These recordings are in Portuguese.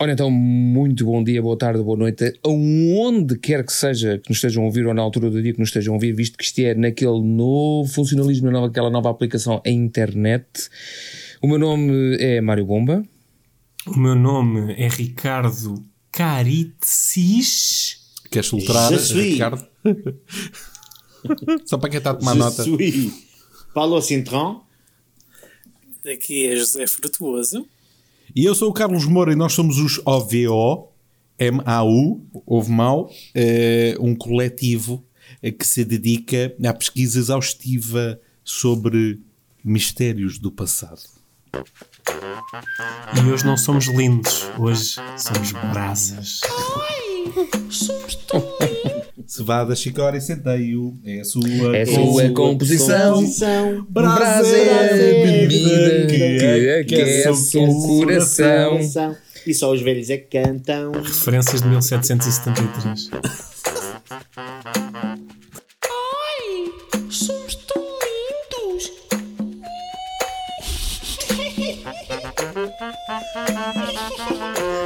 Ora então, muito bom dia, boa tarde, boa noite, aonde quer que seja que nos estejam a ouvir ou na altura do dia que nos estejam a ouvir, visto que isto é naquele novo funcionalismo, naquela nova aplicação, a internet. O meu nome é Mário Bomba. O meu nome é Ricardo Caritsis. Queres soltar, Ricardo? Só para quem está a tomar Je nota. suis Paulo Cintron. Aqui é José Frutuoso. E eu sou o Carlos Moura e nós somos os OVO, MAU, Ovo Mau, eh, um coletivo eh, que se dedica à pesquisa exaustiva sobre mistérios do passado. E hoje não somos lindos, hoje somos brasas. Cevada, chicória e centeio é a sua, É a sua composição. Composição. Brasa é a bebida que aquece o coração. Coração. E só os velhos é que cantam. Referências de 1773.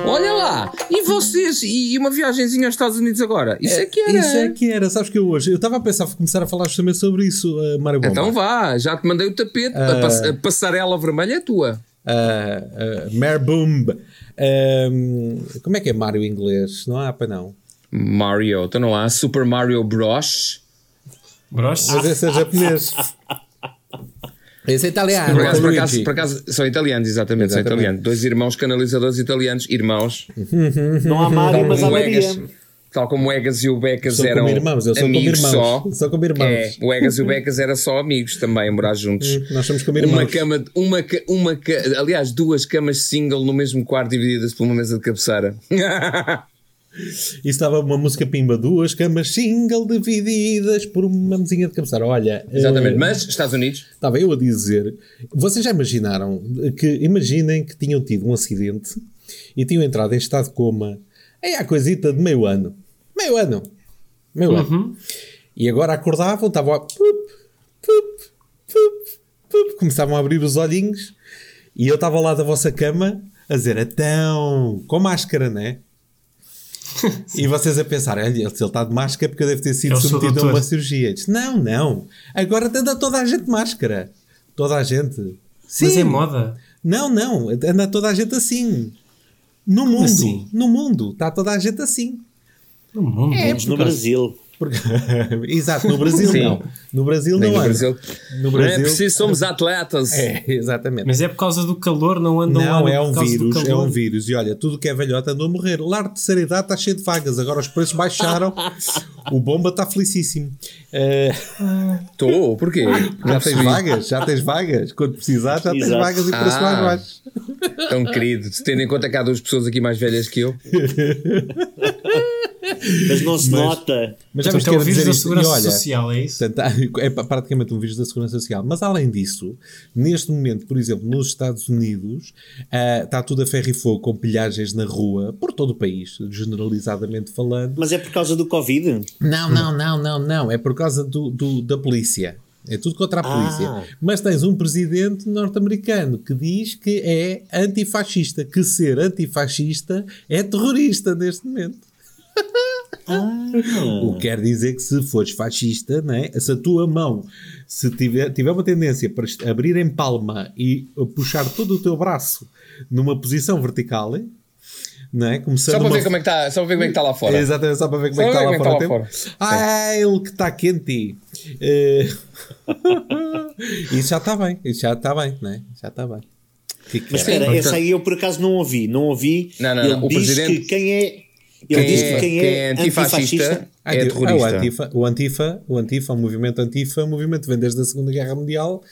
Olha lá, e vocês? E uma viagenzinha aos Estados Unidos agora? Isso é que era. Isso é que era. Sabes que eu hoje, eu estava a pensar em começar a falar justamente sobre isso, uh, Mário Bomba. Então vá, já te mandei o tapete. A, pass- a passarela vermelha é tua. Uh, uh, Mare Boom. Um, como é que é Mário em inglês? Não há para não. Mario, então não há Super Mario Bros. Bros? Mas esse é japonês. Esse é italiano. Por acaso, por, acaso, por acaso são italianos, exatamente, são Exatamente. italianos. Dois irmãos canalizadores italianos, irmãos. Não há Mário, mas há Maria. tal como o Egas e o Becas São eram como irmãos, eu sou como amigos irmãos. só. Sou como irmãos. É, o Egas e o Becas eram só amigos também, a morar juntos. Nós somos como Uma irmãos. cama, uma, ca- uma, ca- aliás, duas camas single no mesmo quarto divididas por uma mesa de cabeceira. E estava uma música pimba, duas camas single divididas por uma mesinha de cabeceira. Olha, Exatamente, eh, mas Estados Unidos, Estava eu a dizer, vocês já imaginaram que, imaginem que tinham tido um acidente e tinham entrado em estado de coma aí há coisita de meio ano. Meio ano. Meio ano. E agora acordavam, estavam a... pup, pup, pup, pup, começavam a abrir os olhinhos e eu estava lá da vossa cama a dizer, então, com máscara, né? E vocês a pensar, olha, se ele está de máscara é porque deve ter sido Eu submetido a uma cirurgia. Disse, não, não. Agora anda toda a gente de máscara. Toda a gente. Sim. Mas é moda. Não, não. Anda toda a gente assim. No mundo. assim? No mundo. Está toda a gente assim. No mundo. Menos no Brasil. Porque- Exato, no Brasil Sim. não. No Brasil nem não no anda. Brasil. No Não é Brasil. preciso, somos atletas. É, exatamente. Mas é por causa do calor, não andam Não, é um vírus, é um vírus. E olha, tudo que é velhota andou a morrer. O lar de terceira idade está cheio de vagas. Agora os preços baixaram. o bomba está felicíssimo. Estou, porquê? já tens vagas, já tens vagas. Quando precisar, já tens Exato. vagas e preço Ah. mais baixo. Tão querido, tendo em conta que há duas pessoas aqui mais velhas que eu. Mas não se nota. Mas já viste é o era vírus da segurança olha, social, é isso? Portanto, é praticamente um vírus da segurança social. Mas além disso, neste momento, por exemplo, nos Estados Unidos, ah, está tudo a ferro e fogo com pilhagens na rua, por todo o país, generalizadamente falando. Mas é por causa do Covid. Não, não, não, não, não. É por causa do, do- da polícia. É tudo contra a polícia. Ah. Mas tens um presidente norte-americano que diz que é antifascista, que ser antifascista é terrorista neste momento. O que quer dizer que se fores fascista, né, se a tua mão se tiver, tiver uma tendência para abrir em palma e puxar todo o teu braço numa posição vertical, né, começando Só para uma- ver como é que está, só para ver como é que está lá fora. Exatamente, só para ver como Só é que está lá é fora. que está o lá tempo. Ah, ele que está quente. Eh, isso já está bem, isso já está bem, né? Já está bem. Que que Mas é? espera, essa aí eu por acaso não ouvi. Não ouvi. Não, não, ele não, o diz presidente- que quem é. Ele Quem diz é, que quem é, antifascista é Anti- terrorista. o Antifa, o Antifa, o Antifa, o movimento Antifa, o movimento vem desde a Segunda Guerra Mundial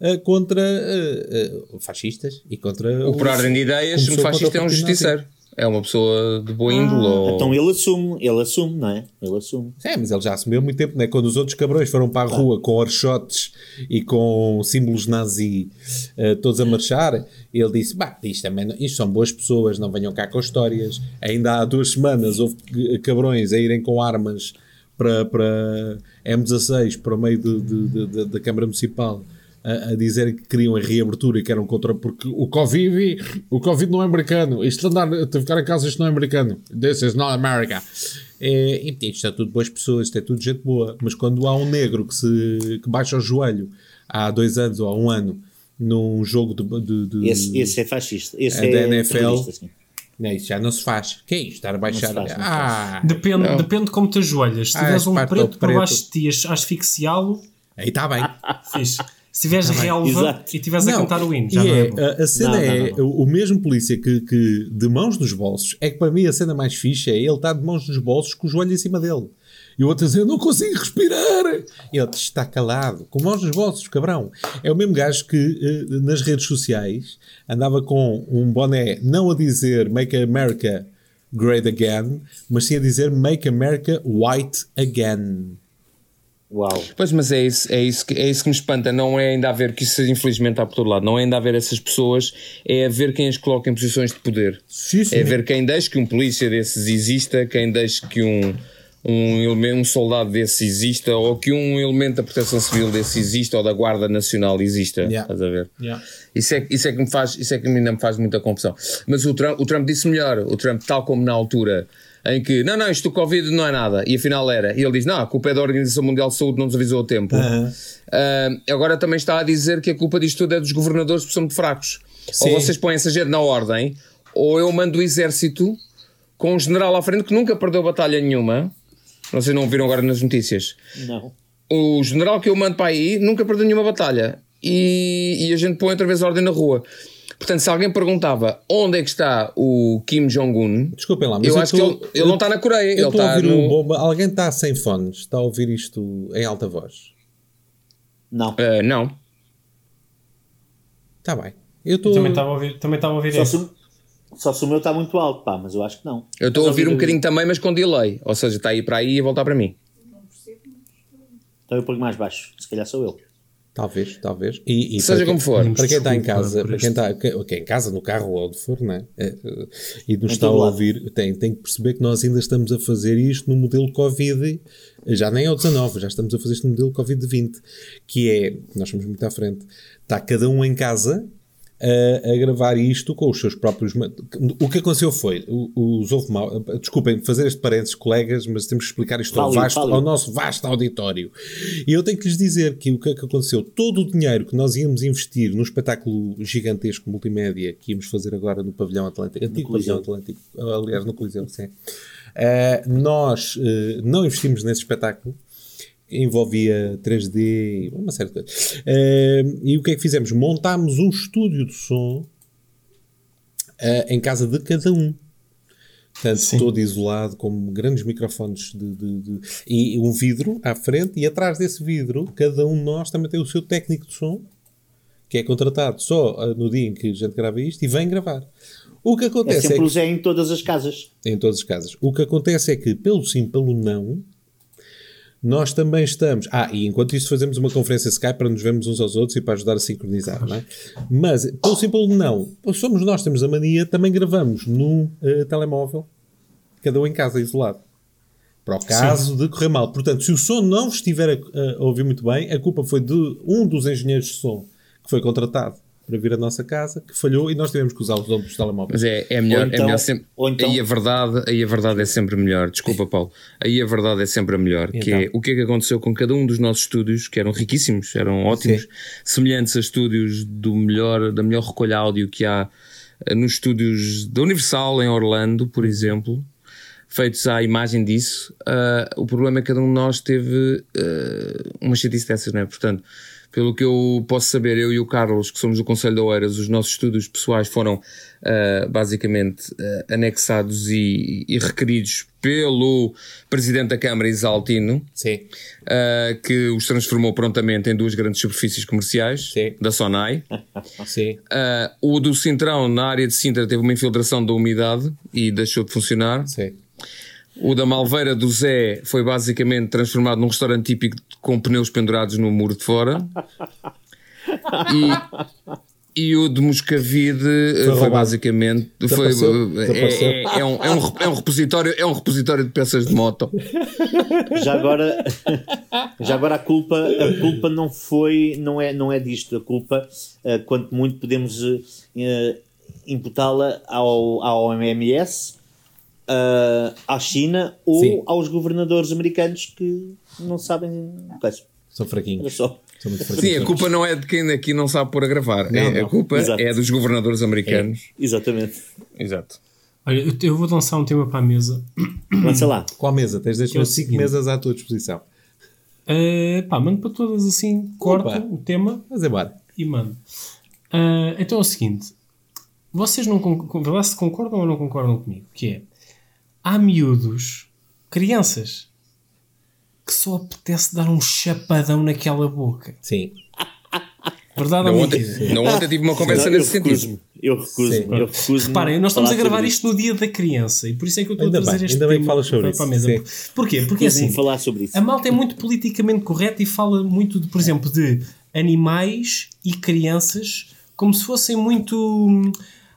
eh, contra eh, eh, fascistas e contra O por ordem de ideias, um fascista é o um justiceiro. É uma pessoa de boa índole. ou... Então ele assume, ele assume, não é? Ele assume. É, mas ele já assumiu há muito tempo, né? Quando os outros cabrões foram para a rua com orchotes e com símbolos nazi eh, todos a marchar, ele disse: Bah, isto, também não- isto são boas pessoas, não venham cá com histórias. Ainda há duas semanas houve c- cabrões a irem com armas para, para M16 para o meio de- de- de- de- da Câmara Municipal a, a dizer que queriam a reabertura e que eram contra, porque o Covid, o Covid não é americano. Isto de andar, de ficar em casa, isto não é americano. This is not America. É, e, isto é tudo boas pessoas, isto é tudo gente boa. Mas quando há um negro que, se, que baixa o joelho há dois anos ou há um ano num jogo de. de, de Esse, esse é fascista. Esse É é, da NFL. Não, isso já não se faz. Que é isto? Estar a baixar. faz, ah, Depende, depende de como te ajoelhas. Se Ah, tiveres esse um parte preto do por preto. baixo de ti a asfixiá-lo, aí está bem. fixe. Se tiveres relva Exato. e estiveres a cantar o hino, já e não é, é bom. a, a cena Não, é não, não. o mesmo polícia que, que de mãos nos bolsos é que para mim a cena mais fixe é ele estar de mãos nos bolsos com o joelho em cima dele. E o outro a dizer, eu não consigo respirar. E ele está calado, com mãos nos bolsos, cabrão. É o mesmo gajo que eh, nas redes sociais andava com um boné não a dizer Make America Great Again, mas sim a dizer Make America White Again. Uau. Pois, mas é isso, é, isso que, é isso que me espanta. Não é ainda haver, que isso infelizmente está por todo lado, não é ainda haver essas pessoas, é haver quem as coloca em posições de poder. Sim, sim. É ver quem deixa que um polícia desses exista, quem deixa que um, um, elemento, um soldado desse exista, ou que um elemento da proteção civil desse exista, ou da Guarda Nacional exista. Yeah. Estás a ver? Yeah. Isso é, isso é que me faz, isso é que ainda me faz muita confusão. Mas o Trump, o Trump disse melhor, o Trump, tal como na altura em que não, não, isto do Covid não é nada, e afinal era, e ele diz: não, a culpa é da Organização Mundial de Saúde, não nos avisou a tempo. Ah, agora também está a dizer que a culpa disto tudo é dos governadores porque são muito fracos. Sim. Ou vocês põem essa gente na ordem, ou eu mando o exército com um general à frente que nunca perdeu batalha nenhuma. Vocês não viram agora nas notícias Não. o general que eu mando para aí nunca perdeu nenhuma batalha e, e a gente põe outra vez ordem na rua. Portanto, se alguém perguntava onde é que está o Kim Jong-un, Desculpem lá, mas eu, acho que tô- ele, ele não está na Coreia, ele Eu estou a está ouvir no. um bomba. Alguém está sem fones, está a ouvir isto em alta voz. Não. Ah, não. Está bem. Eu estou. Também estava a ouvir, também estava a ouvir Só isso. se, o- só se o meu está muito alto, pá, mas eu acho que não. Eu estou a ouvir um bocadinho também, mas com delay. Ou seja, está aí para aí e a voltar para mim. Então eu ponho mais baixo. Se calhar sou eu. Talvez, talvez. E, e Seja para como quem- for. Para quem está em casa, para quem está quem- quem em casa, no carro ou onde for, né? É, e nos está a ouvir, tem, tem que perceber que nós ainda estamos a fazer isto no modelo Covid, já nem é o 19, já estamos a fazer isto no modelo Covid-20, que é, nós somos muito à frente, está cada um em casa a, a gravar isto com os seus próprios. O que aconteceu foi, os houve mal, desculpem fazer este parênteses, colegas, mas temos que explicar isto ao, vasto, ao nosso vasto auditório. E eu tenho que lhes dizer que o que é que aconteceu? Todo o dinheiro que nós íamos investir no espetáculo gigantesco multimédia que íamos fazer agora no Pavilhão Atlântico, antigo. Pavilhão Atlântico, aliás, no Coliseu, sim. Eh, nós eh, não investimos nesse espetáculo envolvia 3D e uma série de coisas. Eh, e o que é que fizemos? Montámos um estúdio de som eh, em casa de cada um. Portanto, Sim. todo isolado, com grandes microfones de, de- de- e um vidro à frente, e atrás desse vidro, cada um de nós também tem o seu técnico de som, que é contratado só ah, no dia em que a gente grava isto e vem gravar. O que É acontece é, sempre que o Zé em todas as casas. em todas as casas. O que acontece é que, pelo sim, pelo não, nós também estamos. Ah, e enquanto isso fazemos uma conferência Skype para nos vermos uns aos outros e para ajudar a sincronizar, não é? Mas, pelo sim, pelo não, somos nós, temos a mania, também gravamos num eh, telemóvel, cada um em casa, isolado. Para o caso de correr mal. Portanto, se o som não estiver a, a ouvir muito bem, a culpa foi de um dos engenheiros de som que foi contratado para vir à nossa casa, que falhou e nós tivemos que usar os donos dos telemóveis. Mas é, é melhor, Ou é então- melhor sempre. ou então- Aí a verdade, aí a verdade é sempre melhor. Desculpa, Paulo. Aí a verdade é sempre a melhor. Que Então. é o que é que aconteceu com cada um dos nossos estúdios, que eram riquíssimos, eram ótimos, Sim. semelhantes a estúdios do melhor, da melhor recolha áudio que há eh, nos estúdios da Universal em Orlando, por exemplo. Feitos à imagem disso, Ah, o problema é que cada um de nós teve ah, uma chatice dessas, não é? Portanto, pelo que eu posso saber, eu e o Carlos, que somos do Conselho de Oeiras, os nossos estudos pessoais foram ah, basicamente ah, anexados e, e requeridos pelo Presidente da Câmara, Isaltino, ah, que os transformou prontamente em duas grandes superfícies comerciais Sim. da Sonai. O do Cintrão, na área de Sintra, teve uma infiltração da umidade e deixou de funcionar. Sim. O da Malveira do Zé foi basicamente transformado num restaurante típico com pneus pendurados no muro de fora. E o de Moscavide eh, foi, roubado. basicamente foi, Desapareceu. é, é, é um, é, um, é um repositório é um repositório de peças de moto. Já agora, já agora a culpa, a culpa não foi, não é, não é disto. A culpa, eh, quanto muito podemos eh, eh, imputá-la ao, ao OMS, eh, à China ou Sim. aos governadores americanos que não sabem. coisa. São fraquinhos. só. São muito Sim, fraquinhos. a culpa não é de quem aqui não sabe pôr a gravar. É- não. A culpa Exato. é dos governadores americanos. Exatamente. Exato. Olha, eu, eu vou lançar um tema para a mesa. Lança lá. Qual mesa? Tens Que é o deixado cinco seguinte. mesas à tua disposição. Uh, pá, mando para todas assim, corto Opa. o tema Mas embora. e mando. Uh, então é o seguinte: vocês não con- vê lá se concordam ou não concordam comigo? Que é há miúdos, crianças, que só apetece dar um chapadão naquela boca. Sim. Verdade Não, ontem, não, ontem tive uma conversa nesse sentido. recuso-me. Eu recuso. Sim. Eu recuso. Reparem, nós estamos a gravar isto no dia da criança e por isso é que eu estou Ainda a trazer bem, este ainda bem que tema falas sobre para, isso, para a mesa. sim. Porquê? Porque assim, falar sobre isso. A malta é muito politicamente correta e fala muito, de, por exemplo, de animais e crianças como se fossem muito. hum,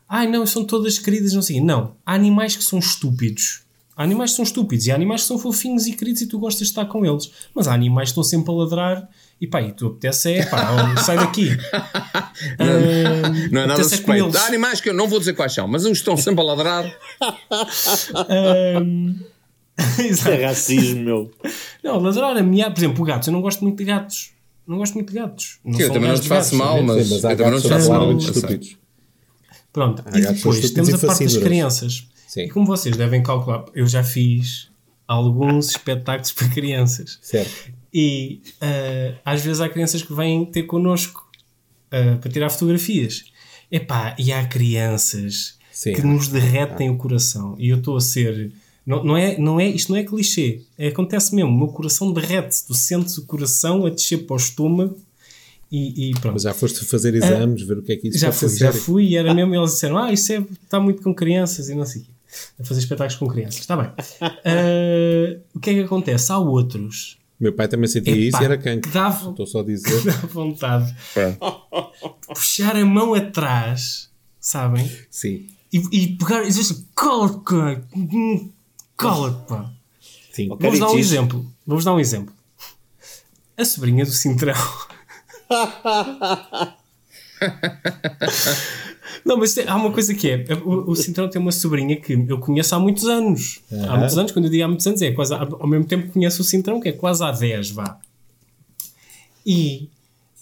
Ai, não, são todas queridas, não sei. o quê." Não. Há animais que são estúpidos. Há animais que são estúpidos e há animais que são fofinhos e queridos e tu gostas de estar com eles. Mas há animais que estão sempre a ladrar e pá, e tu apetece é, pá, sai daqui. Não é nada é suspeito. Há animais que eu não vou dizer quais são, mas uns estão sempre a ladrar. Isso Exato. é racismo, meu. Não, ladrar, ameaçar. Por exemplo, gatos. Eu não gosto muito de gatos. Não gosto muito de gatos. Não Sim, eu também não te faço gatos, mal, mas, Sim, mas eu também não te faço mal. Pronto, Há e depois temos a parte das crianças. Sim. E como vocês devem calcular, eu já fiz alguns espetáculos para crianças. Certo. E ah, às vezes há crianças que vêm ter connosco ah, para tirar fotografias. Epá, e há crianças Sim. que nos derretem o coração. E eu estou a ser. Não, não é, não é, isto não é clichê. É, acontece mesmo. O meu coração derrete-se. Tu sentes o coração a descer para o estômago e, e pronto. Mas já foste fazer exames, ver o que é que isso Já fui, já fui e era mesmo. Eles disseram: Ah, isso é, está muito com crianças e não sei o quê. A fazer espetáculos com crianças. Está bem. Ah, o que é que acontece? Há outros. Meu pai também sentia Epá, isso e era cancro. dava- Estou só a dizer. Dá vontade de puxar a mão atrás, sabem? Sim. E, e pegar e dizer assim: cala-te. Hum, cala-te, pá. Sim. Vou-vos dar um exemplo. Vou-vos dar um exemplo. A sobrinha do Cintrão. Não, mas tem- há uma coisa que é: o, o Cintrão tem uma sobrinha que eu conheço há muitos anos. Há muitos anos, quando eu digo há muitos anos, é quase ao mesmo tempo que conheço o Cintrão, que é quase há 10, vá. E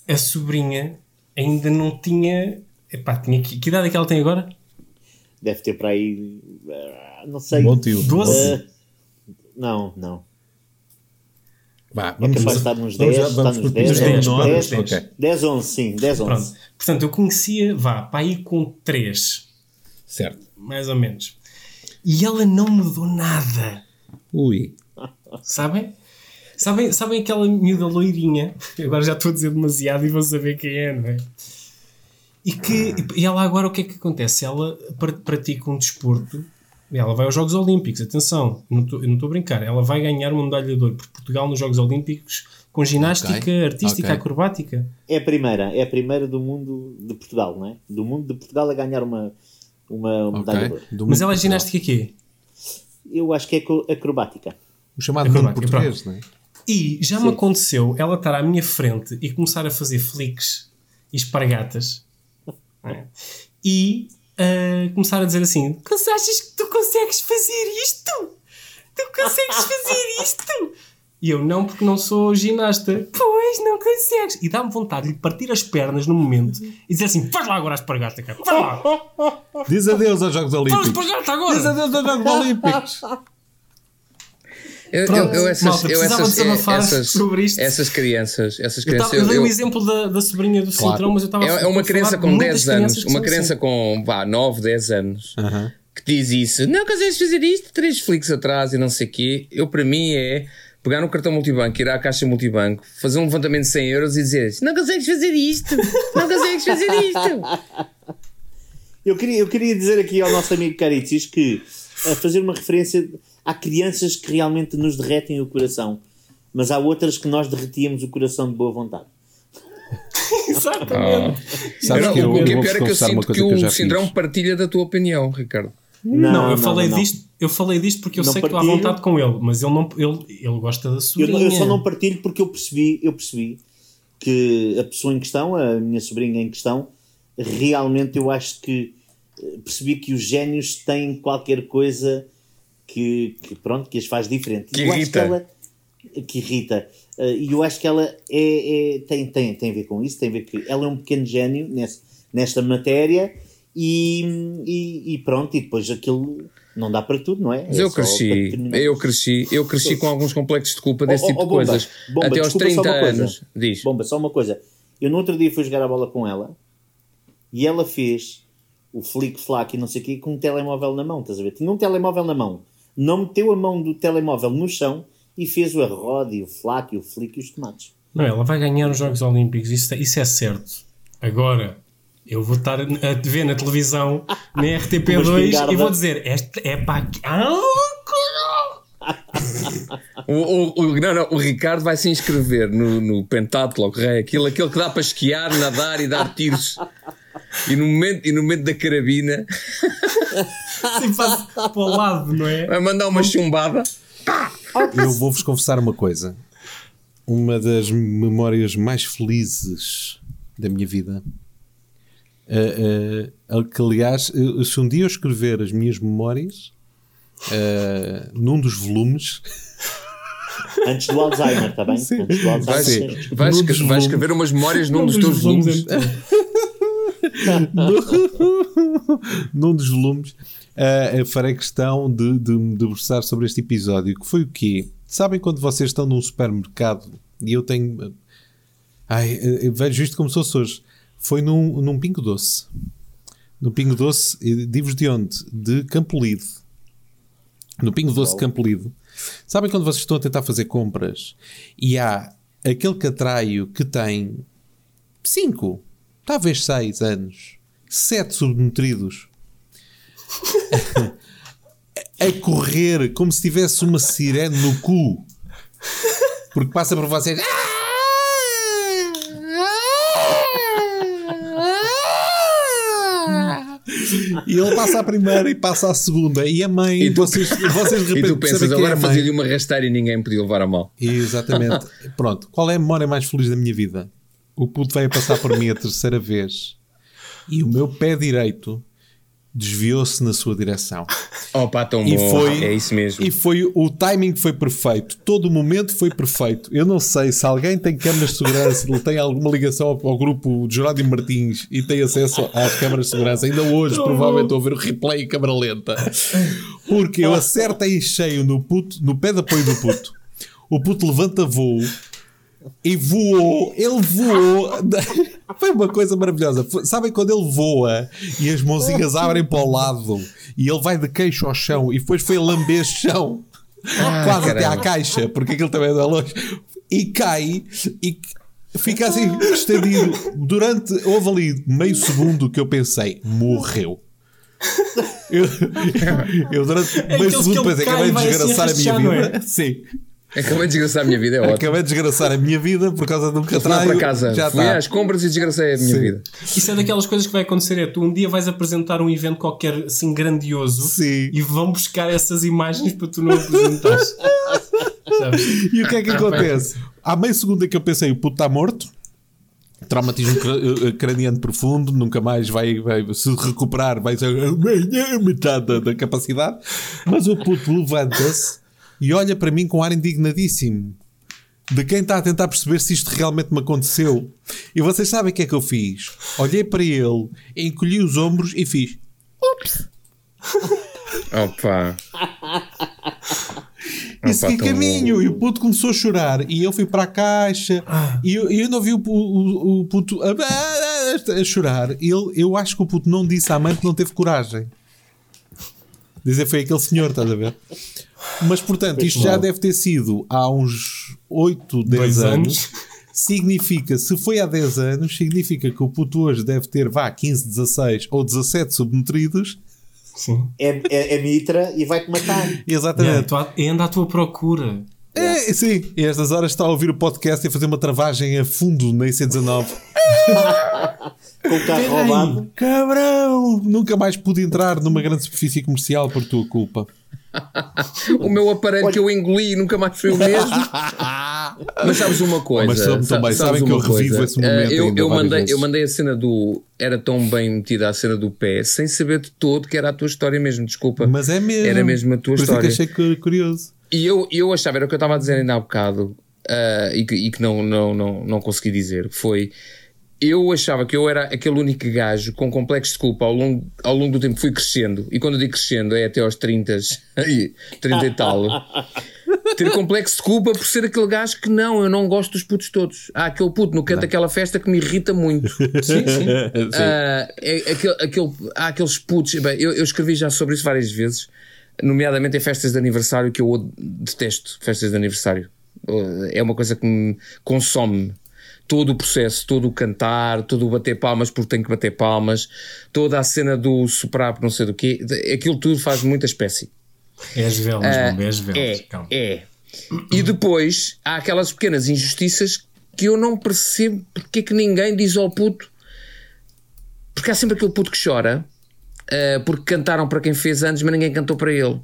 a sobrinha ainda não tinha. Epá, tinha que, que idade é que ela tem agora? Deve ter para aí. ah, Não sei. Bom tio. 12? Ah, não, não. É vamos, capaz de estar nos vamos, 10. vamos está por nos 10. pistas 10, menores. 10. Ok. 10, 11, sim. 10, 11. Pronto. Portanto, eu conhecia, vá, para aí com 3, Certo. mais ou menos. E ela não mudou nada. Ui. Sabem? Sabem, sabem aquela miúda loirinha? Agora já estou a dizer demasiado e vão saber quem é, não é? E, que, e ela agora o que é que acontece? Ela pra- pratica um desporto, ela vai aos Jogos Olímpicos, atenção, não estou- eu não estou a brincar, ela vai ganhar uma medalha de ouro por Portugal nos Jogos Olímpicos com ginástica Ok, artística ok. acrobática. É a primeira. É a primeira do mundo de Portugal, não é? Do mundo de Portugal a ganhar uma, uma medalha de Ok. ouro. Do Mas ela é ginástica quê? Eu acho que é acrobática. O chamado mundo Acrobática, português, não é? E já me aconteceu ela estar à minha frente e começar a fazer flicks e espargatas é? e ah, começar a dizer assim: "Tu achas que tu consegues fazer isto? Tu consegues fazer isto? E eu não, porque não sou ginasta. Pois, não consegues. E dá-me vontade de lhe partir as pernas no momento e dizer assim: faz lá agora a espargata, cara. Faz lá. Diz adeus aos Jogos Faz a Olímpicos. espargata Diz agora. adeus aos Jogos Olímpicos. Eu, Pronto, eu, eu essas, malta, eu precisava essas, essas, sobre isto. essas crianças, essas Eu, crianças, tava- eu eu- dei eu- o exemplo da, da sobrinha do Cintrão, mas eu estava é, é uma criança com 10 anos, uma criança com com vá, 9, 10 anos, Aham. que diz isso, não consegues fazer isto, três flicks atrás e não sei o quê. Eu, para mim, é pegar no cartão multibanco, ir à caixa multibanco, fazer um levantamento de 100 euros e dizer não consegues fazer isto, não consegues fazer isto. Eu queria, eu queria dizer aqui ao nosso amigo Caritis que a fazer uma referência há crianças que realmente nos derretem o coração, mas há outras que nós derretíamos o coração de boa vontade. Exatamente. Sabes Não, que eu- o que é eu pior é que eu sinto que eu o Sindrão fiz. partilha da tua opinião, Ricardo. Não, eu falei não. disto, eu falei disto porque eu Não sei que estou à partilho. vontade com ele, mas ele não ele, ele gosta da Eu, sobrinha. eu só não partilho porque eu percebi, eu percebi que a pessoa em questão, a minha sobrinha em questão, realmente eu acho que eh, percebi que os génios têm qualquer coisa que, que, pronto, que as faz diferente. Que eu acho irrita. que ela que irrita. Eh, E eu acho que ela é, é- tem, tem, tem a ver com isso, tem a ver que ela é um pequeno gênio nesse, nesta matéria e, e, e pronto, e depois aquilo não dá para tudo, não é? Mas É eu cresci, eu cresci, eu cresci com alguns complexos de culpa desse Oh, tipo oh, de Bomba, coisas. Bomba, Até aos desculpa, só 30 uma coisa. anos. Diz. Bomba, só uma coisa. Eu no outro dia fui jogar a bola com ela e ela fez o flick-flack e não sei o quê com um telemóvel na mão, estás a ver? Tinha um telemóvel na mão, não meteu a mão do telemóvel no chão e fez o arrode e o flack e o flick e os tomates. Não, ela vai ganhar os Jogos Olímpicos, isso, isso é certo. Agora, eu vou estar a ver na televisão, na Uma RTP2, espingarda. e vou dizer: Este é para aqui. Ah, O, o, o- não, não, o Ricardo vai se inscrever no, no pentátlon, rei, aquilo, aquele que dá para esquiar, nadar e dar tiros. E no momento, e no momento da carabina, assim faz para o lado, não é? vai mandar uma chumbada. Eu vou-vos confessar uma coisa. Uma das memórias mais felizes da minha vida. eh, eh, que, aliás, eh, se um dia eu escrever as minhas memórias eh, num dos volumes, Antes do Alzheimer, está bem? Antes do Alzheimer. Sim. vais, vais escrever umas memórias num Um dos dos teus volumes volumes. num dos volumes, eu farei questão de, de me debruçar sobre este episódio. Que foi o quê? Sabem quando vocês estão num supermercado e eu tenho. Ai, eh, vejo isto como se fosse hoje. Foi num, num Pingo Doce. No Pingo Doce, digo-vos de onde? De Campolide. No Pingo Doce de Campolide. Sabem quando vocês estão a tentar fazer compras e há aquele catraio que tem 5, talvez 6 anos, 7 subnutridos a correr como se tivesse uma sirene no cu porque passa por vocês e ele passa a primeira e passa a segunda e a mãe E tu- vocês, vocês de E repente tu pensas, é agora mãe. fazia-lhe uma rasteira e ninguém podia levar a mal. Exatamente. Pronto. Qual é a memória mais feliz da minha vida? O puto veio passar por mim a terceira vez e o meu pé direito desviou-se na sua direção. Opa, tão E bom. foi, é isso mesmo. E foi o timing foi perfeito. Todo o momento foi perfeito. Eu não sei se alguém tem câmaras de segurança, ele tem alguma ligação ao, ao grupo de Jerónimo Martins e tem acesso às câmaras de segurança. Ainda hoje, provavelmente, estou a ver o replay em câmara lenta. Porque eu acerto em cheio no, puto, no pé de apoio do puto. O puto levanta voo e voou. Ele voou. Foi uma coisa maravilhosa. Sabem quando ele voa e as mãozinhas abrem para o lado e ele vai de queixo ao chão e depois foi lamber chão quase até à caramba. caixa, porque aquilo também é longe, e cai e fica assim estendido. Durante, houve ali meio segundo que eu pensei, morreu. Eu, eu durante meio aqueles segundo pensei, acabei de assim desgraçar a minha é? vida. Sim. Acabei de desgraçar a minha vida, é ótimo. Acabei de desgraçar a minha vida por causa de um catraio. para casa, Já fui está. às compras e desgracei a minha Sim. vida. Isso é daquelas coisas que vai acontecer. É tu um dia vais apresentar um evento qualquer assim grandioso Sim. e vão buscar essas imagens para tu não apresentares. E o que é que acontece? Há meio segundo em que eu pensei, o puto está morto. Traumatismo eh, craniano profundo, nunca mais vai, vai se recuperar, vai ser a metade da, da capacidade. Mas o puto levanta-se e olha para mim com ar indignadíssimo. De quem está a tentar perceber se isto realmente me aconteceu. E vocês sabem o que é que eu fiz? Olhei para ele, encolhi os ombros e fiz. Opa. E segui caminho. E o puto começou a chorar. E eu fui para a caixa. E eu, eu não vi o, o, o puto a, a- a chorar. Ele, eu acho que o puto não disse à mãe que não teve coragem. Dizer foi aquele senhor, estás a ver? Mas portanto, isto já deve ter sido há uns 8, 10 Dois anos. anos. Significa, se foi há 10 anos, significa que o puto hoje deve ter, vá, 15, 16 ou 17 subnutridos. Sim. É, é, é mitra e vai-te matar. Exatamente. Yeah, tu a- anda à tua procura. É, sim, e estas horas está a ouvir o podcast e a fazer uma travagem a fundo na IC19. Com o carro roubado. Cabrão! Nunca mais pude entrar numa grande superfície comercial por tua culpa. O meu aparelho que eu engoli nunca mais foi o mesmo. Mas sabes uma coisa? Mas soube também, sabes sabem que eu revivo coisa? esse momento Eh, eu, ainda eu mandei, vezes. eu mandei a cena do. Era tão bem metida a cena do pé, sem saber de todo que era a tua história mesmo, desculpa. Mas é mesmo. Era mesmo a tua Por história. Isso é que achei cu- curioso. E eu, eu achava, era o que eu estava a dizer ainda há bocado, ah, e que, e que não, não, não, não consegui dizer, foi. Eu achava que eu era aquele único gajo com complexo de culpa ao longo, ao longo do tempo fui crescendo, e quando eu digo crescendo é até aos 30, e 30 e tal, ter complexo de culpa por ser aquele gajo que não, eu não gosto dos putos todos. Há aquele puto no canto daquela festa que me irrita muito. Sim, sim. Ah, é, aquele, aquele- há aqueles putos. bem, eu, eu escrevi já sobre isso várias vezes, nomeadamente em festas de aniversário, que eu detesto festas de aniversário. É uma coisa que me consome. Todo o processo, todo o cantar, todo o bater palmas porque tenho que bater palmas, toda a cena do soprar por não sei do quê, aquilo tudo faz muita espécie. É as velas, Ah, bomba, é as velas. É, Calma. é. E depois há aquelas pequenas injustiças que eu não percebo porque é que ninguém diz ao puto. Porque há sempre aquele puto que chora ah, porque cantaram para quem fez anos, mas ninguém cantou para ele.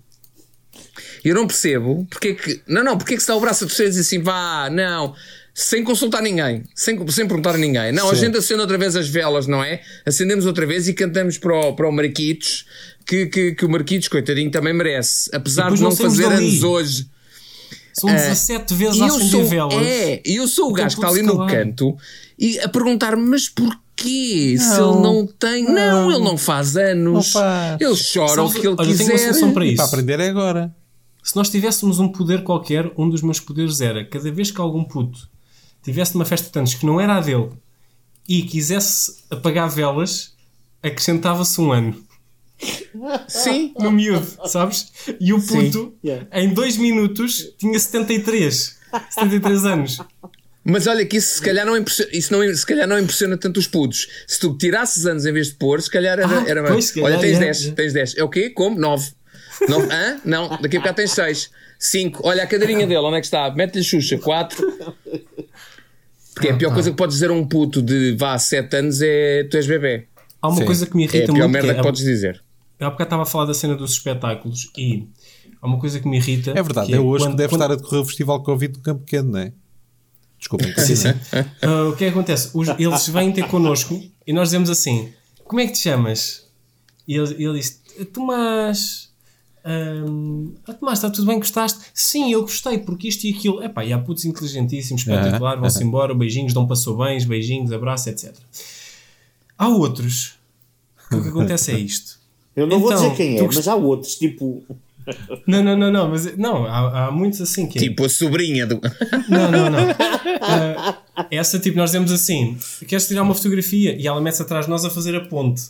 Eu não percebo porque é que. Não, não, porque é que se dá o braço a torcer e diz assim, vá, não. Sem consultar ninguém, sem, sem perguntar a ninguém. Não, a Sim. gente acende outra vez as velas, não é? Acendemos outra vez e cantamos para o, para o Marquitos, que, que, que o Marquitos, coitadinho, também merece. Apesar de não não fazer dali. anos hoje. São 17 vezes E a eu acender sou, velas. é, e eu sou o gajo que está ali no canto e a perguntar, mas porquê? Se Não, ele não tem. Não, ele não faz anos. Não faz. Ele chora o Sabes, que ele olha, eu tenho uma quiser. solução para E isso. para aprender é agora. Se nós tivéssemos um poder qualquer, um dos meus poderes era cada vez que algum puto tivesse numa festa de tantos que não era a dele e quisesse apagar velas, acrescentava-se um ano Sim. no miúdo, sabes? E o puto, Yeah. em dois minutos, tinha 73. 73 anos. Mas olha que isso se calhar não impressiona, isso não, se calhar não impressiona tanto os putos. Se tu tirasses anos em vez de pôr, se calhar era, Ah, era pois, calhar, Olha, tens é, 10, é. tens 10. É o quê? Como? 9. 9. Hã? Não, daqui a bocado tens 6. 5. Olha a cadeirinha dele, onde é que está? Mete-lhe Xuxa, 4. Porque é a pior coisa que podes dizer a um puto de vá 7 anos é tu és bebê. Há uma Sim. coisa que me É irrita a pior muito. merda que que é- podes dizer. Eu há bocado estava a falar da cena dos espetáculos e há uma coisa que me irrita. É verdade, que é hoje quando- que deve quando- estar a decorrer o Festival Covid do Campo Pequeno, não é? Desculpem. Sim, sim. Ah, o que é que acontece? Os- eles vêm ter connosco e nós dizemos assim: Como é que te chamas? E ele, ele disse: Tomás. Hum, ah, Tomás, está tudo bem? Gostaste? Sim, eu gostei, porque isto e aquilo. Epá, e há putos inteligentíssimos, espetacular, vão-se embora, beijinhos, dão passou bens, beijinhos, abraço, etc. Há outros que o que acontece é isto. Eu não vou Então, dizer quem tu é, gost- mas há outros, tipo. Não, não, não, não, mas não, há, há muitos assim que é. Tipo a sobrinha do. Não, não, não. Ah, essa tipo, nós dizemos assim: queres tirar uma fotografia? E ela mete-se atrás de nós a fazer a ponte.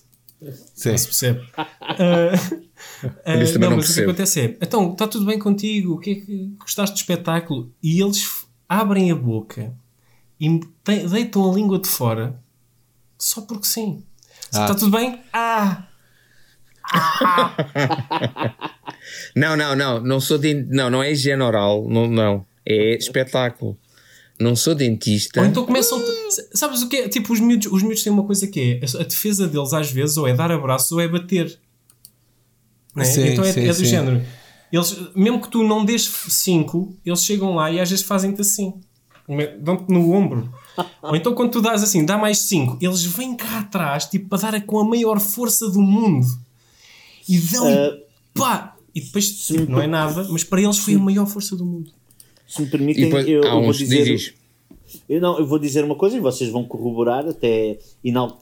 Sim. Se percebe? Ah, ah, Isso também não, não mas o que percebo. acontece é: então, está tudo bem contigo? O que é que gostaste do espetáculo? E eles abrem a boca e te- deitam a língua de fora só porque sim. Ah. Está tudo bem? Ah! Não, não, não. Não sou de, Não, não é higiene oral. Não, não. É espetáculo. Não sou dentista. Ou então começam. Sabes o que é? Tipo, os miúdos, os miúdos têm uma coisa que é: a defesa deles às vezes ou é dar abraços ou é bater. Não é? Sim, então é, sim, é do sim. género. Eles, mesmo que tu não dês 5, eles chegam lá e às vezes fazem-te assim. Dão-te no ombro. Ou então quando tu dás assim, dá mais 5, eles vêm cá atrás, tipo, para dar com a maior força do mundo. E dão. Ah, pá! E depois, tipo, não é nada, mas para eles foi a maior força do mundo. se me E permitem, depois eu, eu vou dizer. diz. Eu, não, eu vou dizer uma coisa e vocês vão corroborar, até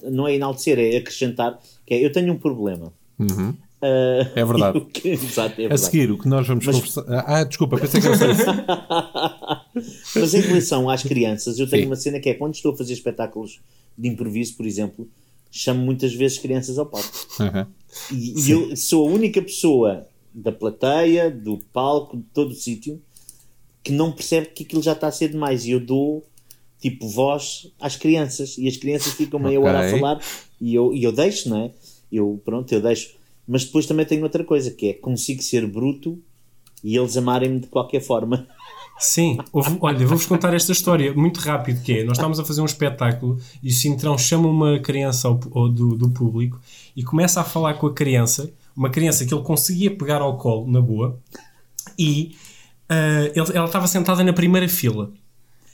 não é enaltecer, é acrescentar, que é, eu tenho um problema. Ah, É verdade. que- Exato, é A verdade. seguir, o que nós vamos Mas- conversar. Ah, desculpa, pensei que era só isso. Mas em relação às crianças, eu tenho Sim. uma cena que é quando estou a fazer espetáculos de improviso, por exemplo, chamo muitas vezes crianças ao palco. Aham. E, e eu sou a única pessoa da plateia, do palco, de todo o sítio, que não percebe que aquilo já está a ser demais. E eu dou, tipo, voz às crianças. E as crianças ficam meia hora a falar. E eu, e eu deixo, não é? Eu, pronto, eu deixo. Mas depois também tenho outra coisa, que é consigo ser bruto e eles amarem-me de qualquer forma. Sim, houve- olha, vou-vos contar esta história muito rápido, que é, nós estávamos a fazer um espetáculo e o Cintrão chama uma criança ao, ao- do, do público e começa a falar com a criança, uma criança que ele conseguia pegar ao colo, na boa, e ah, ele- ela estava sentada na primeira fila.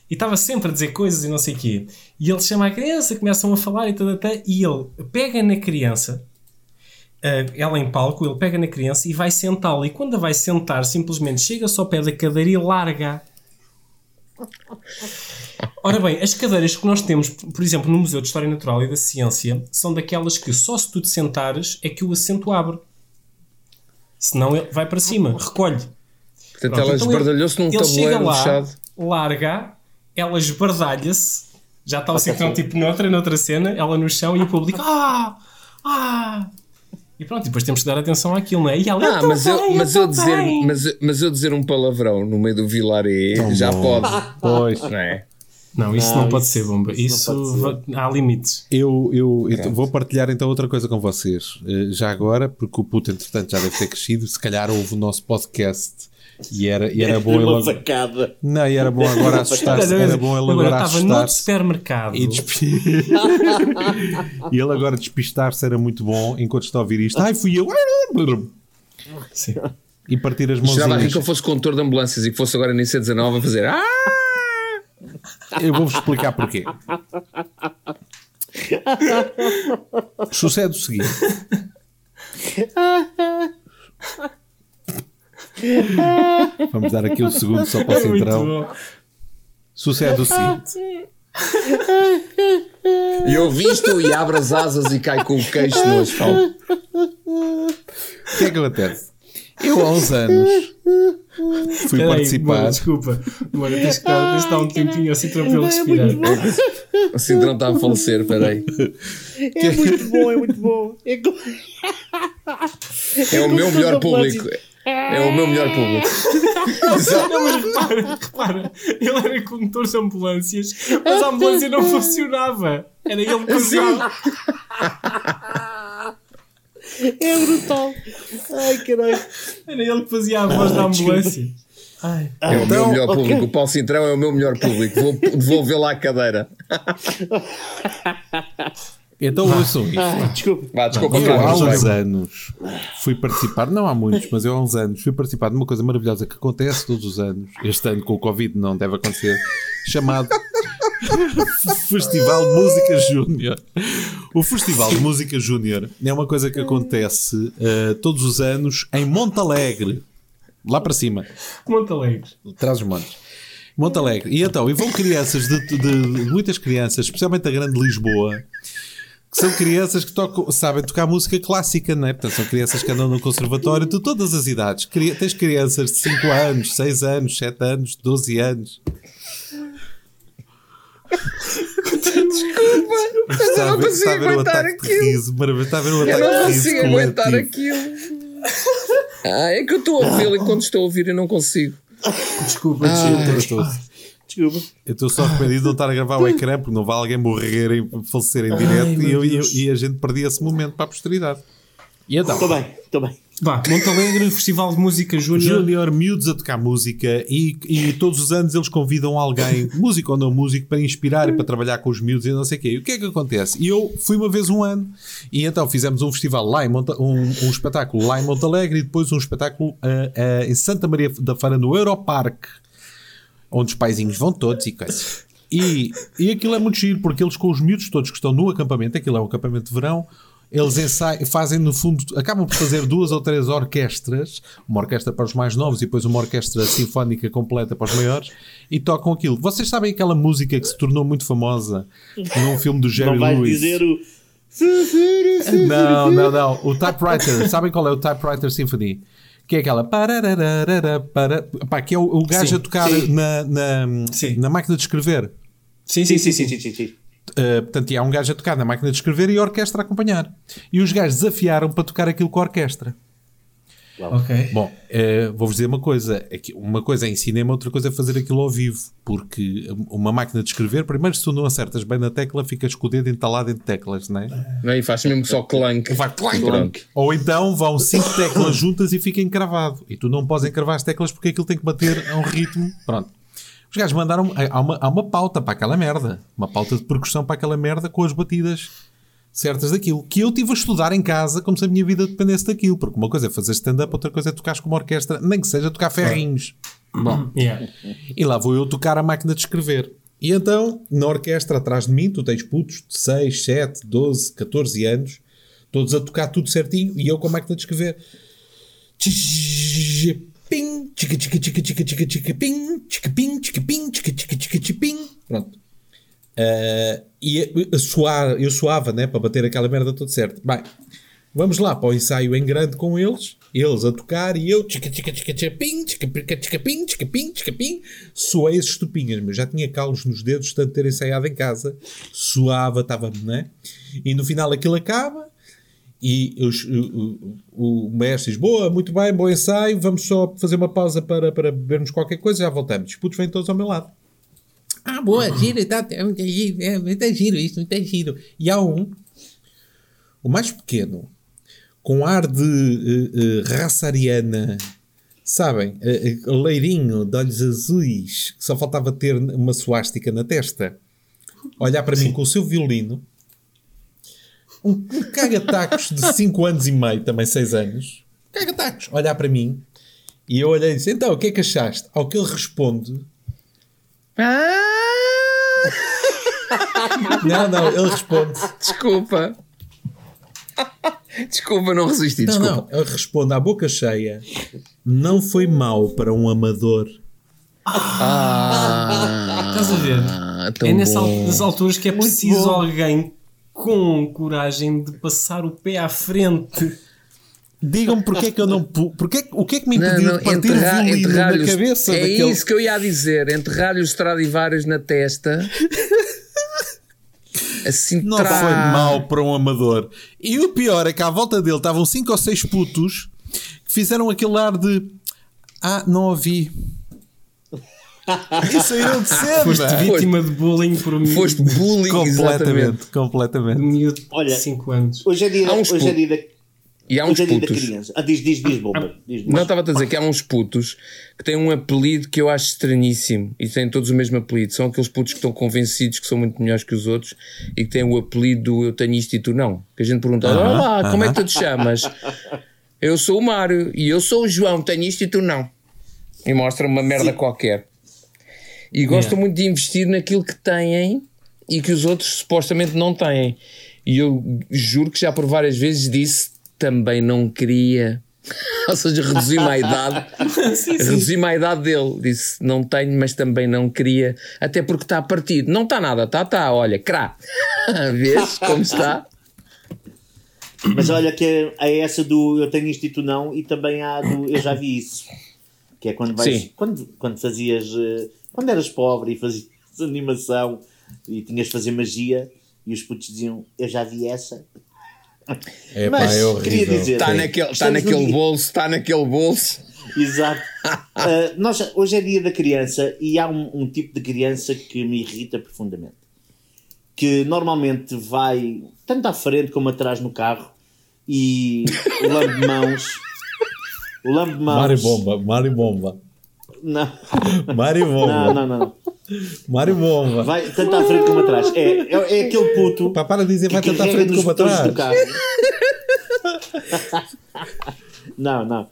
E estava sempre a dizer coisas e não sei o quê. E ele chama a criança, começam a falar e tal, e ele pega na criança, ela em palco, ele pega na criança e vai sentá-la. E quando a vai sentar, simplesmente chega-se ao pé da cadeira e larga. Ora bem, as cadeiras que nós temos, por exemplo, no Museu de História Natural e da Ciência, são daquelas que só se tu te sentares é que o assento abre. Senão ele vai para cima, recolhe. Portanto, Pronto, ela então esbardalhou-se num tabuleiro lá, fechado. larga, ela esbardalha-se, já está o ciclão tipo noutra, noutra cena, ela no chão e o público, ah, ah. E pronto, depois temos que dar atenção àquilo, não é? E ela, Ah, mas eu, bem, mas, tô eu dizer, bem." mas, mas eu dizer um palavrão no meio do vilaré já bom. pode. Pois. Não é? Não, isso Não, não, pode isso- ser, bomba. isso Isso, va- há limites. Eu, eu então, vou partilhar então outra coisa com vocês. Eh, já agora, porque o puto, entretanto, já deve ter crescido, se calhar houve o nosso podcast e era, e era bom ele sacada. Não, e era bom agora assustar-se. Era bom ele agora estava no assustar-se. supermercado. E, despi- e ele agora despistar-se era muito bom enquanto está a ouvir isto. Ai, fui eu. Sim. E partir as Cheirava a rir mãozinhas. que eu fosse condutor de ambulâncias e que fosse agora na IC19 a fazer. Ah! Eu vou-vos explicar porquê. Sucede o seguinte. Vamos dar aqui um segundo só para o Centrão. bom. Sucede o seguinte. E eu visto e abro as asas e cai com o queixo no asfalto. O que é que acontece? Eu há uns anos fui Peraí, participar. Mano, desculpa. Mano, tens que dar, tens que dar um tempinho assim para ele respirar. O Cintrão está a falecer, peraí. É muito bom, é muito bom. É É o meu melhor público. É o meu melhor público. Não, mas repara, repara, ele era condutor de ambulâncias, mas a ambulância não funcionava. Era ele que fazia. É brutal. Ai, caralho. Era ele que fazia a voz da ambulância. Ai. É o Então, meu melhor ok. público. O Paulo Cintrão é o meu melhor público. Vou devolver lá a cadeira. Então ouçam isto. Ai, desculpa. Vá, desculpa, Eu há uns anos fui participar, não há muitos, mas eu há uns anos fui participar de uma coisa maravilhosa que acontece todos os anos. Este ano com o Covid não deve acontecer, chamado Festival de Música Júnior. O Festival de Música Júnior é uma coisa que acontece eh, todos os anos em Montalegre, lá para cima. Monte Alegre. Traz os montes. Monte Alegre. E então, e vão crianças de, de- de- muitas crianças, especialmente da grande Lisboa, que são crianças que tocam, sabem tocar música clássica, não é? Portanto, são crianças que andam no conservatório de todas as idades. Cri- Tens crianças de 5 anos, 6 anos, 7 anos, 12 anos. Está a ver, consigo está a ver o aguentar de aquilo. riso. Está a ver Eu ataque não de riso consigo aguentar coletivo. aquilo. Ah, é que eu estou a ouvi-lo enquanto estou a ouvir e não consigo. Desculpa, Eu desculpa. Eu estou só arrependido de não estar a gravar o ecrã porque não vai alguém morrer e falecer em direto e, eu- e eu- e a gente perdia esse momento para a posteridade. E então, Estou bem, estou bem. Vá, Monte Alegre, Festival de Música Júnior. Júnior, miúdos a tocar música e, e todos os anos eles convidam alguém, músico ou não músico, para inspirar e para trabalhar com os miúdos e não sei o quê. E o que é que acontece? E eu fui uma vez um ano e então fizemos um festival lá em Monta, um, um espetáculo lá em Montalegre e depois um espetáculo ah, ah, em Santa Maria da Feira no Europarque onde os paizinhos vão todos e coisas. E, e aquilo é muito giro, porque eles com os miúdos todos que estão no acampamento, aquilo é um acampamento de verão, eles ensaiam, fazem no fundo, acabam por fazer duas ou três orquestras, uma orquestra para os mais novos e depois uma orquestra sinfónica completa para os maiores, e tocam aquilo. Vocês sabem aquela música que se tornou muito famosa num filme do Jerry Não vais Lewis? dizer o. Não, não, não. O Typewriter. Sabem qual é o Typewriter Symphony? Que é aquela. para, pá, que é o, o gajo Sim, a tocar sim. na, na, na máquina de escrever. Sim, Sim, sim, sim, sim, sim, sim. Uh, portanto, e há um gajo a tocar na máquina de escrever e a orquestra a acompanhar. E os gajos desafiaram para tocar aquilo com a orquestra. Ok. Bom, eh, vou-vos dizer uma coisa. É que uma coisa é em cinema, outra coisa é fazer aquilo ao vivo. Porque uma máquina de escrever, primeiro, se tu não acertas bem na tecla, ficas com o dedo entalado em teclas, não é? Não? E faz mesmo só clank. Vai clank, Pronto. Ou então vão cinco teclas juntas e fica encravado. E tu não podes encravar as teclas porque aquilo tem que bater a um ritmo. Pronto. Os gajos mandaram. Há uma, há uma pauta para aquela merda. Uma pauta de percussão para aquela merda com as batidas certas daquilo. Que eu tive a estudar em casa como se a minha vida dependesse daquilo. Porque uma coisa é fazer stand-up, outra coisa é tocar com uma orquestra, nem que seja tocar ferrinhos. Bom. Yeah. E lá vou eu tocar a máquina de escrever. E então, na orquestra atrás de mim, tu tens putos de 6, 7, 12, 14 anos, todos a tocar tudo certinho, e eu com a máquina de escrever. Ping, tchica, tchica, tchica, tchica, tchica, tchica, ping, tchica, ping, tchica, ping, tchica, tchica, tchica, tchica, ping. Pronto. Ah, e suar, eu suava, né, para bater aquela merda tudo certo. Bem, vamos lá para o ensaio em grande com eles, eles a tocar e eu tchica, tchica, tchica, tchica, ping, tchica, tchica, tchica, ping, tchica, ping, tchica, ping. Suei esses tupinhas, mas já tinha calos nos dedos de tanto ter ensaiado em casa. Suava, estava, né? E no final aquilo acaba e os- o, o, o mestre diz: Boa, muito bem, bom ensaio. Vamos só fazer uma pausa para, para bebermos qualquer coisa. Já voltamos. Os putos vêm todos ao meu lado. Ah, boa, giro, tá, é muito giro, é muito giro isto, muito giro. E há um, o mais pequeno, com ar de eh, eh, raça ariana, sabem? Eh, leirinho, de olhos azuis, que só faltava ter uma suástica na testa, olhar para mim com o seu violino, um, caga-tacos de 5 anos e meio, também 6 anos, caga-tacos, olhar para mim, e eu olhei e disse: Então, o que é que achaste? Ao que ele responde. Não, não, ele responde. Desculpa. Desculpa, não resisti. Não, Desculpa. não, ele responde à boca cheia: Não foi mau para um amador. Ah, Estás a ver? é nessa, nas alturas que é preciso alguém com coragem de passar o pé à frente. Digam-me porque é que eu não. Porque, que- o que é que me Não, impediu não, de partir enterrar- o violino na cabeça É daquele. isso que eu ia dizer. Enterrar-lhe os Stradivarius na testa. Assim Não tra- foi mau para um amador. E o pior é que à volta dele estavam cinco ou seis putos que fizeram aquele ar de. Ah, não ouvi. E saíram de Foste cena. vítima de bullying por um miúdo Foste bullying, exatamente. Completamente, completamente. um miúdo de Olha, 5 anos. Hoje é dia, hoje é dia da, E há uns putos. Ah, diz, diz, diz, bomba. Diz, Não, estava a dizer que há uns putos que têm um apelido que eu acho estranhíssimo e têm todos o mesmo apelido. São aqueles putos que estão convencidos que são muito melhores que os outros e que têm o apelido do eu tenho isto e tu não. Que a gente pergunta: Olá, como é que tu te chamas? Eu sou o Mário e eu sou o João, tenho isto e tu não. E mostra uma merda qualquer. E gostam muito de investir naquilo que têm e que os outros supostamente não têm. E eu juro que já por várias vezes disse também não queria. Ou seja, reduzi-me à idade. Reduzi-me à idade dele. Disse não tenho, mas também não queria. Até porque está partido. Não está nada, está, está. Olha, crá. Vês como está? Mas olha que é, é essa do eu tenho isto e tu não, e também há do eu já vi isso. Que é quando vais. Sim. Quando, quando fazias. eh, Quando eras pobre e fazias animação e tinhas de fazer magia, e os putos diziam eu já vi essa. É Mas pá, é horrível. queria dizer- Está naquele, está Estamos no naquele bolso, está naquele bolso. Exato. Ah, nós, hoje é dia da criança e há um, um tipo de criança que me irrita profundamente. Que normalmente vai tanto à frente como atrás no carro e lambe de mãos. Lambe de mãos. Mário Bomba, Mário Bomba. Não, Mário não, Bomba. não, não. Mário Bomba. Vai tanto à frente como atrás. É, é, é aquele puto. Pá, para de dizer, vai que tanto à frente como botões atrás. do carro. não, não.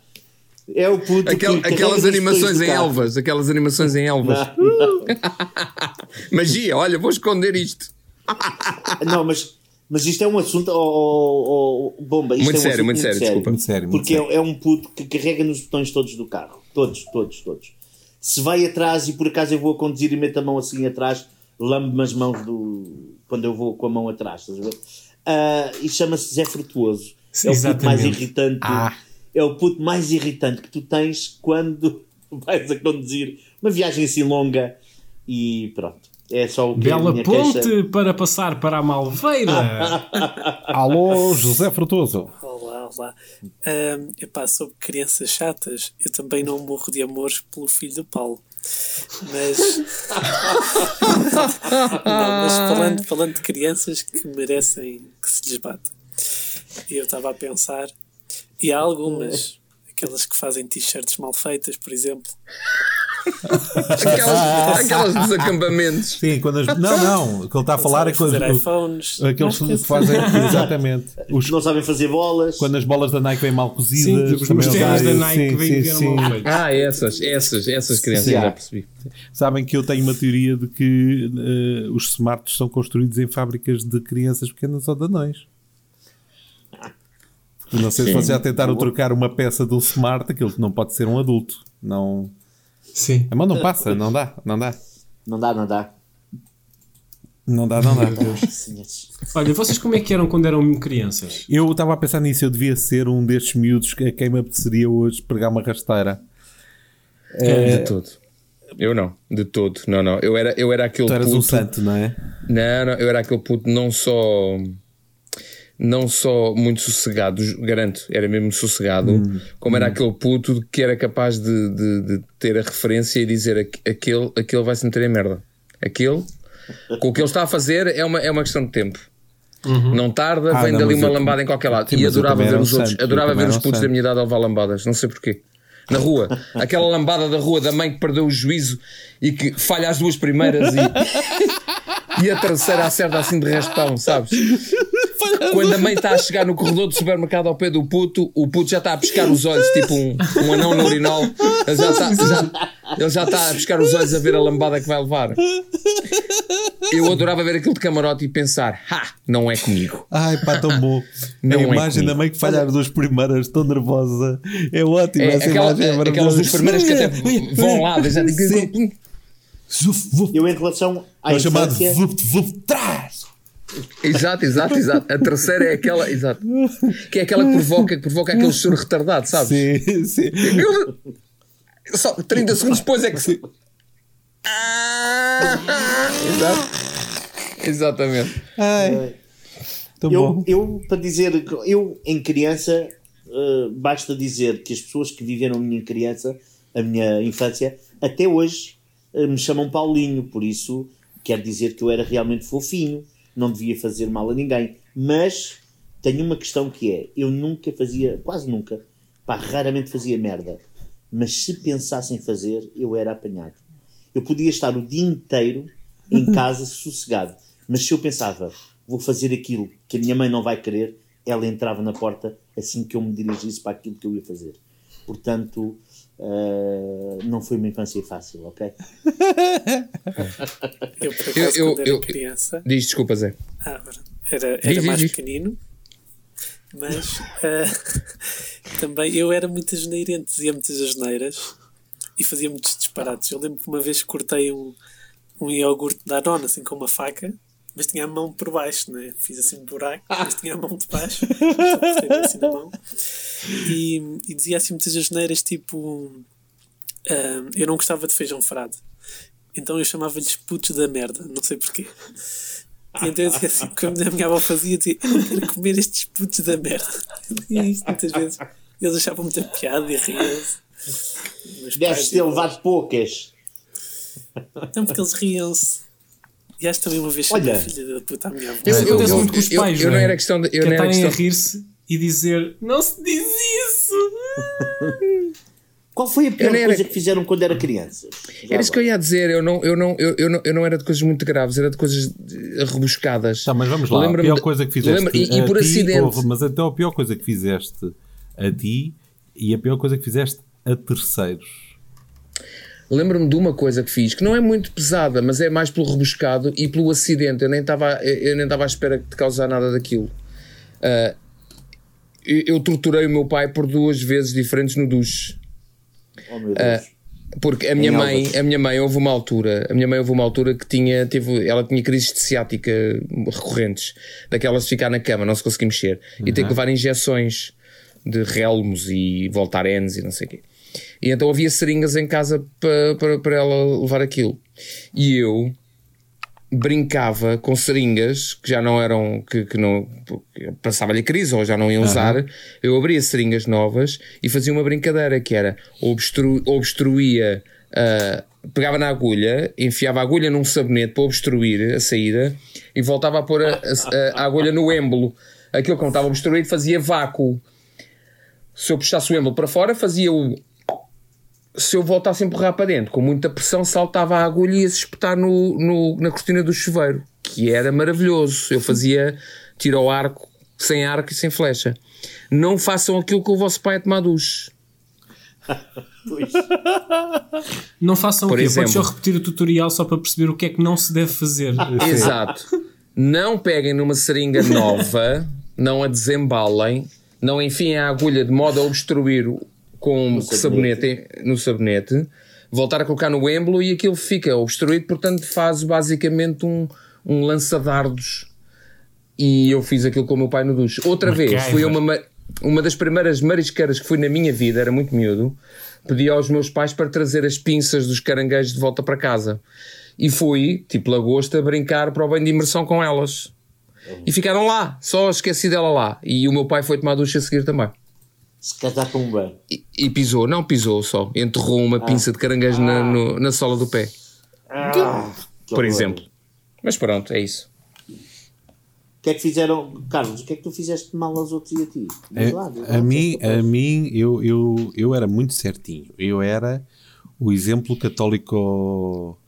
É o puto Aquel- aquelas animações em elvas. Aquelas animações em elvas. Magia, olha, vou esconder isto. Não, mas, mas isto é um assunto. Oh, oh, oh, bomba, isto Muito é um sério, assunto muito sério, desculpa. Muito sério, muito Porque sério. É, é um puto que carrega nos botões todos do carro. Todos, todos, todos. Se vai atrás e por acaso eu vou a conduzir e meto a mão assim atrás, lambe-me as mãos do. quando eu vou com a mão atrás, estás a ver? Ah, e chama-se Zé Frutuoso. Sim, é o puto mais irritante. Ah. É o puto mais irritante que tu tens quando vais a conduzir uma viagem assim longa e pronto. É só o que a Bela ponte queixa. para passar para a Malveira. Alô, José Frutoso. Tal lá. Ahm, epá, sobre crianças chatas, eu também não morro de amores pelo filho do Paulo. Mas. não, mas falando, falando de crianças que merecem que se lhes bata. Eu estava a pensar, e há algumas, aquelas que fazem t-shirts mal feitas, por exemplo. Aquelas, aquelas dos acampamentos. Sim, quando as... Não, não. O que ele está a falar é quando iPhones. aqueles que fazem. Exatamente. Os... Não sabem fazer bolas. Quando as bolas da Nike vêm mal cozidas. Sim, os ténis da. Nike Sim, vêm sim, sim. mal feitos. Ah, essas, essas, essas crianças, já percebi. Sabem que eu tenho uma teoria de que eh, os smarts são construídos em fábricas de crianças pequenas ou de anões. Não sei se vocês já tentaram trocar uma peça do smart, aquilo não pode ser um adulto. Não. Sim. A mão não passa, não dá, não dá. Não dá, não dá. Não dá, não dá. Olha, vocês como é que eram quando eram crianças? Eu estava a pensar nisso, eu devia ser um destes miúdos que a quem me apeteceria hoje pregar uma rasteira. De todo. Eu não, de todo. Não, não. Eu era, eu era aquele Tu eras puto. um santo, não é? Não, não, eu era aquele puto não só não só muito sossegado, garanto, era mesmo sossegado, Hum, como era aquele puto que era capaz de, de- de ter a referência e dizer "Aqu- aquele, aquele vai se meter em merda. Aquele, com o que ele está a fazer, é uma, é uma questão de tempo. Não tarda, Ah, vem não, dali uma lambada em qualquer lado. Sim, e adorava ver os outros, santo, adorava ver os putos da santo. minha idade a levar lambadas, não sei porquê. Na rua, aquela lambada da rua da mãe que perdeu o juízo e que falha as duas primeiras e, e a terceira acerta assim de restão, sabes? Quando a mãe está a chegar no corredor do supermercado ao pé do puto, o puto já está a pescar os olhos, tipo um, um anão no urinol. Ele já, está, já- ele já está a pescar os olhos a ver a lambada que vai levar. Eu adorava ver aquilo de camarote e pensar: ha, não é comigo. Ai pá, tão bom. Não a é imagem comigo. da mãe que falha as duas primeiras, tão nervosa. É ótimo. É, essa aquela- imagem é aquelas maravilhosa. duas primeiras que até vão lá, já Sim. Zuf, vuf. Eu, em relação à É o chamado vup, vup, trás. Exato, exato, exato. A terceira é aquela, exato, que é aquela que provoca, que provoca aquele choro retardado, sabes? Sim, sim. Eu- Só 30 segundos depois é que se. Ah! Exato. Exatamente. Ai, tão eu, bom. eu, para dizer, eu em criança, eh, basta dizer que as pessoas que viveram a minha criança, a minha infância, até hoje me chamam Paulinho, por isso quer dizer que eu era realmente fofinho, não devia fazer mal a ninguém. Mas tenho uma questão que é: eu nunca fazia, quase nunca, pá, raramente fazia merda. Mas se pensasse em fazer, eu era apanhado. Eu podia estar o dia inteiro em casa sossegado, mas se eu pensava, vou fazer aquilo que a minha mãe não vai querer, ela entrava na porta assim que eu me dirigisse para aquilo que eu ia fazer. Portanto, eh, não foi uma infância fácil, ok? Eu, por acaso, Eu- eu- quando era eu- criança, Diz desculpa, Zé. ah, era, era Diz, mais diz. pequenino, mas ah, também eu era muito asneirente, dizia muitas asneiras e fazia muitos disparates. Eu lembro que uma vez cortei um, um iogurte da nona assim com uma faca, mas tinha a mão por baixo, né? fiz assim um buraco, mas tinha a mão de baixo, assim na mão. E, e dizia assim muitas asneiras tipo. ah, eu não gostava de feijão frado. Então eu chamava-lhes putos da merda, não sei porquê. E então eu dizia assim, quando a minha avó fazia, dizia, eu não quero comer estes putos da merda. Eu dizia isto muitas vezes. Eles achavam muita piada e riam-se. Deves ter levado poucas. Não, porque eles riam-se. E acho também uma vez Olha. a filha da puta à minha avó. Eu- eu- eu- muito com os eu- pais, eu não é? era questão de- eu que é não era estarem a questão- rir-se e dizer não se diz isso. Qual foi a pior Eu era- coisa que fizeram quando era criança? Era isso que eu ia dizer, eu não, eu, não, eu, eu, não, eu não era de coisas muito graves, era de coisas rebuscadas. Tá, mas vamos lá. A pior coisa que fizeste lembra- e, e por ti, acidente. houve, mas então a pior coisa que fizeste a ti e a pior coisa que fizeste a terceiros. Lembro-me de uma coisa que fiz que não é muito pesada, mas é mais pelo rebuscado e pelo acidente. Eu nem estava eu nem estava à espera de causar nada daquilo. Ah, eu, eu torturei o meu pai por duas vezes diferentes no duche. Oh meu Deus. Porque a minha Em mãe, Elvas. a minha mãe houve uma altura, a minha mãe houve uma altura que tinha, teve, ela tinha crises de ciática recorrentes, daquelas de ficar na cama, não se conseguia mexer, e ter que levar injeções de relmos e voltarenes e não sei o quê. E então havia seringas em casa para, para, para ela levar aquilo. E eu brincava com seringas que já não eram, que, que não passava-lhe crise ou já não iam usar, eu abria seringas novas e fazia uma brincadeira que era obstru, obstruía, ah, pegava na agulha, enfiava a agulha num sabonete para obstruir a saída e voltava a pôr a, a- a agulha no êmbolo. Aquilo que não estava obstruído fazia vácuo. Se eu puxasse o êmbolo para fora, fazia o se eu voltasse a empurrar para dentro, com muita pressão, saltava a agulha e ia se espetar no, no- na cortina do chuveiro, que era maravilhoso. Eu fazia tiro ao arco, sem arco e sem flecha. Não façam aquilo que o vosso pai a tomar duche. Pois. Não façam Por o quê? Podes só exemplo. repetir o tutorial só para perceber o que é que não se deve fazer. Exato. Não peguem numa seringa nova, não a desembalem, não enfiem a agulha de modo a obstruir com sabonete. no sabonete, voltar a colocar no êmbolo e aquilo fica obstruído, portanto faz basicamente um, um lança-dardos. E eu fiz aquilo com o meu pai no duche. Outra vez, fui a uma, ma- uma das primeiras marisqueiras que fui na minha vida, era muito miúdo, pedi aos meus pais para trazer as pinças dos caranguejos de volta para casa. E fui, tipo lagosta, brincar para o bem de imersão com elas. E ficaram lá, só esqueci dela lá. E o meu pai foi tomar ducha a seguir também. Se casar com um bem. E, e pisou, não pisou só, enterrou uma pinça de caranguejo na, no- na sola do pé, Ah, que por horror. exemplo. Mas pronto, é isso. O que é que fizeram, Carlos? O que é que tu fizeste de mal aos outros e a ti? Lá, A, a mim, a mim eu, eu, eu era muito certinho. Eu era o exemplo católico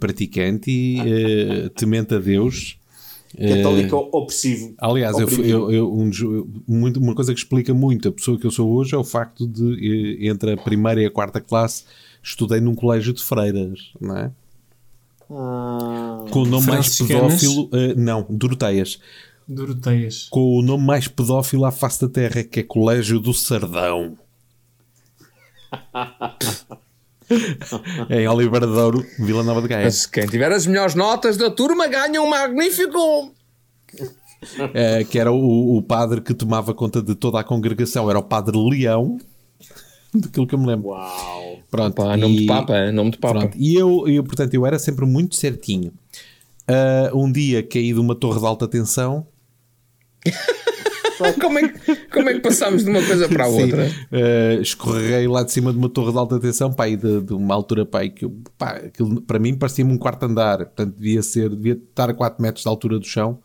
praticante e eh, temente a Deus. Católico opressivo. Aliás, eu, eu, eu- um muito- uma coisa que explica muito a pessoa que eu sou hoje é o facto de, eh, entre a primeira e a quarta classe, estudei num colégio de freiras, não é? Ah, Com o nome mais pedófilo, eh, não, Doroteias, Doroteias. com o nome mais pedófilo à face da terra, que é Colégio do Sardão. em Oliveira de Ouro, Vila Nova de Gaia. Mas quem tiver as melhores notas da turma ganha um magnífico. Eh, que era o, o padre que tomava conta de toda a congregação, era o Padre Leão, daquilo que eu me lembro. uau. Pronto, nome e- de Papa, hein? nome de Papa. Pronto, e eu, eu, portanto, eu era sempre muito certinho. Ah, um dia caí de uma torre de alta tensão. Como é, que, como é que passámos de uma coisa para a Sim. outra? Uh, escorreguei lá de cima de uma torre de alta tensão, pá, de, de uma altura, pá, que eu- pá, aquilo para mim parecia-me um quarto andar, portanto devia ser, devia estar a 4 metros de altura do chão.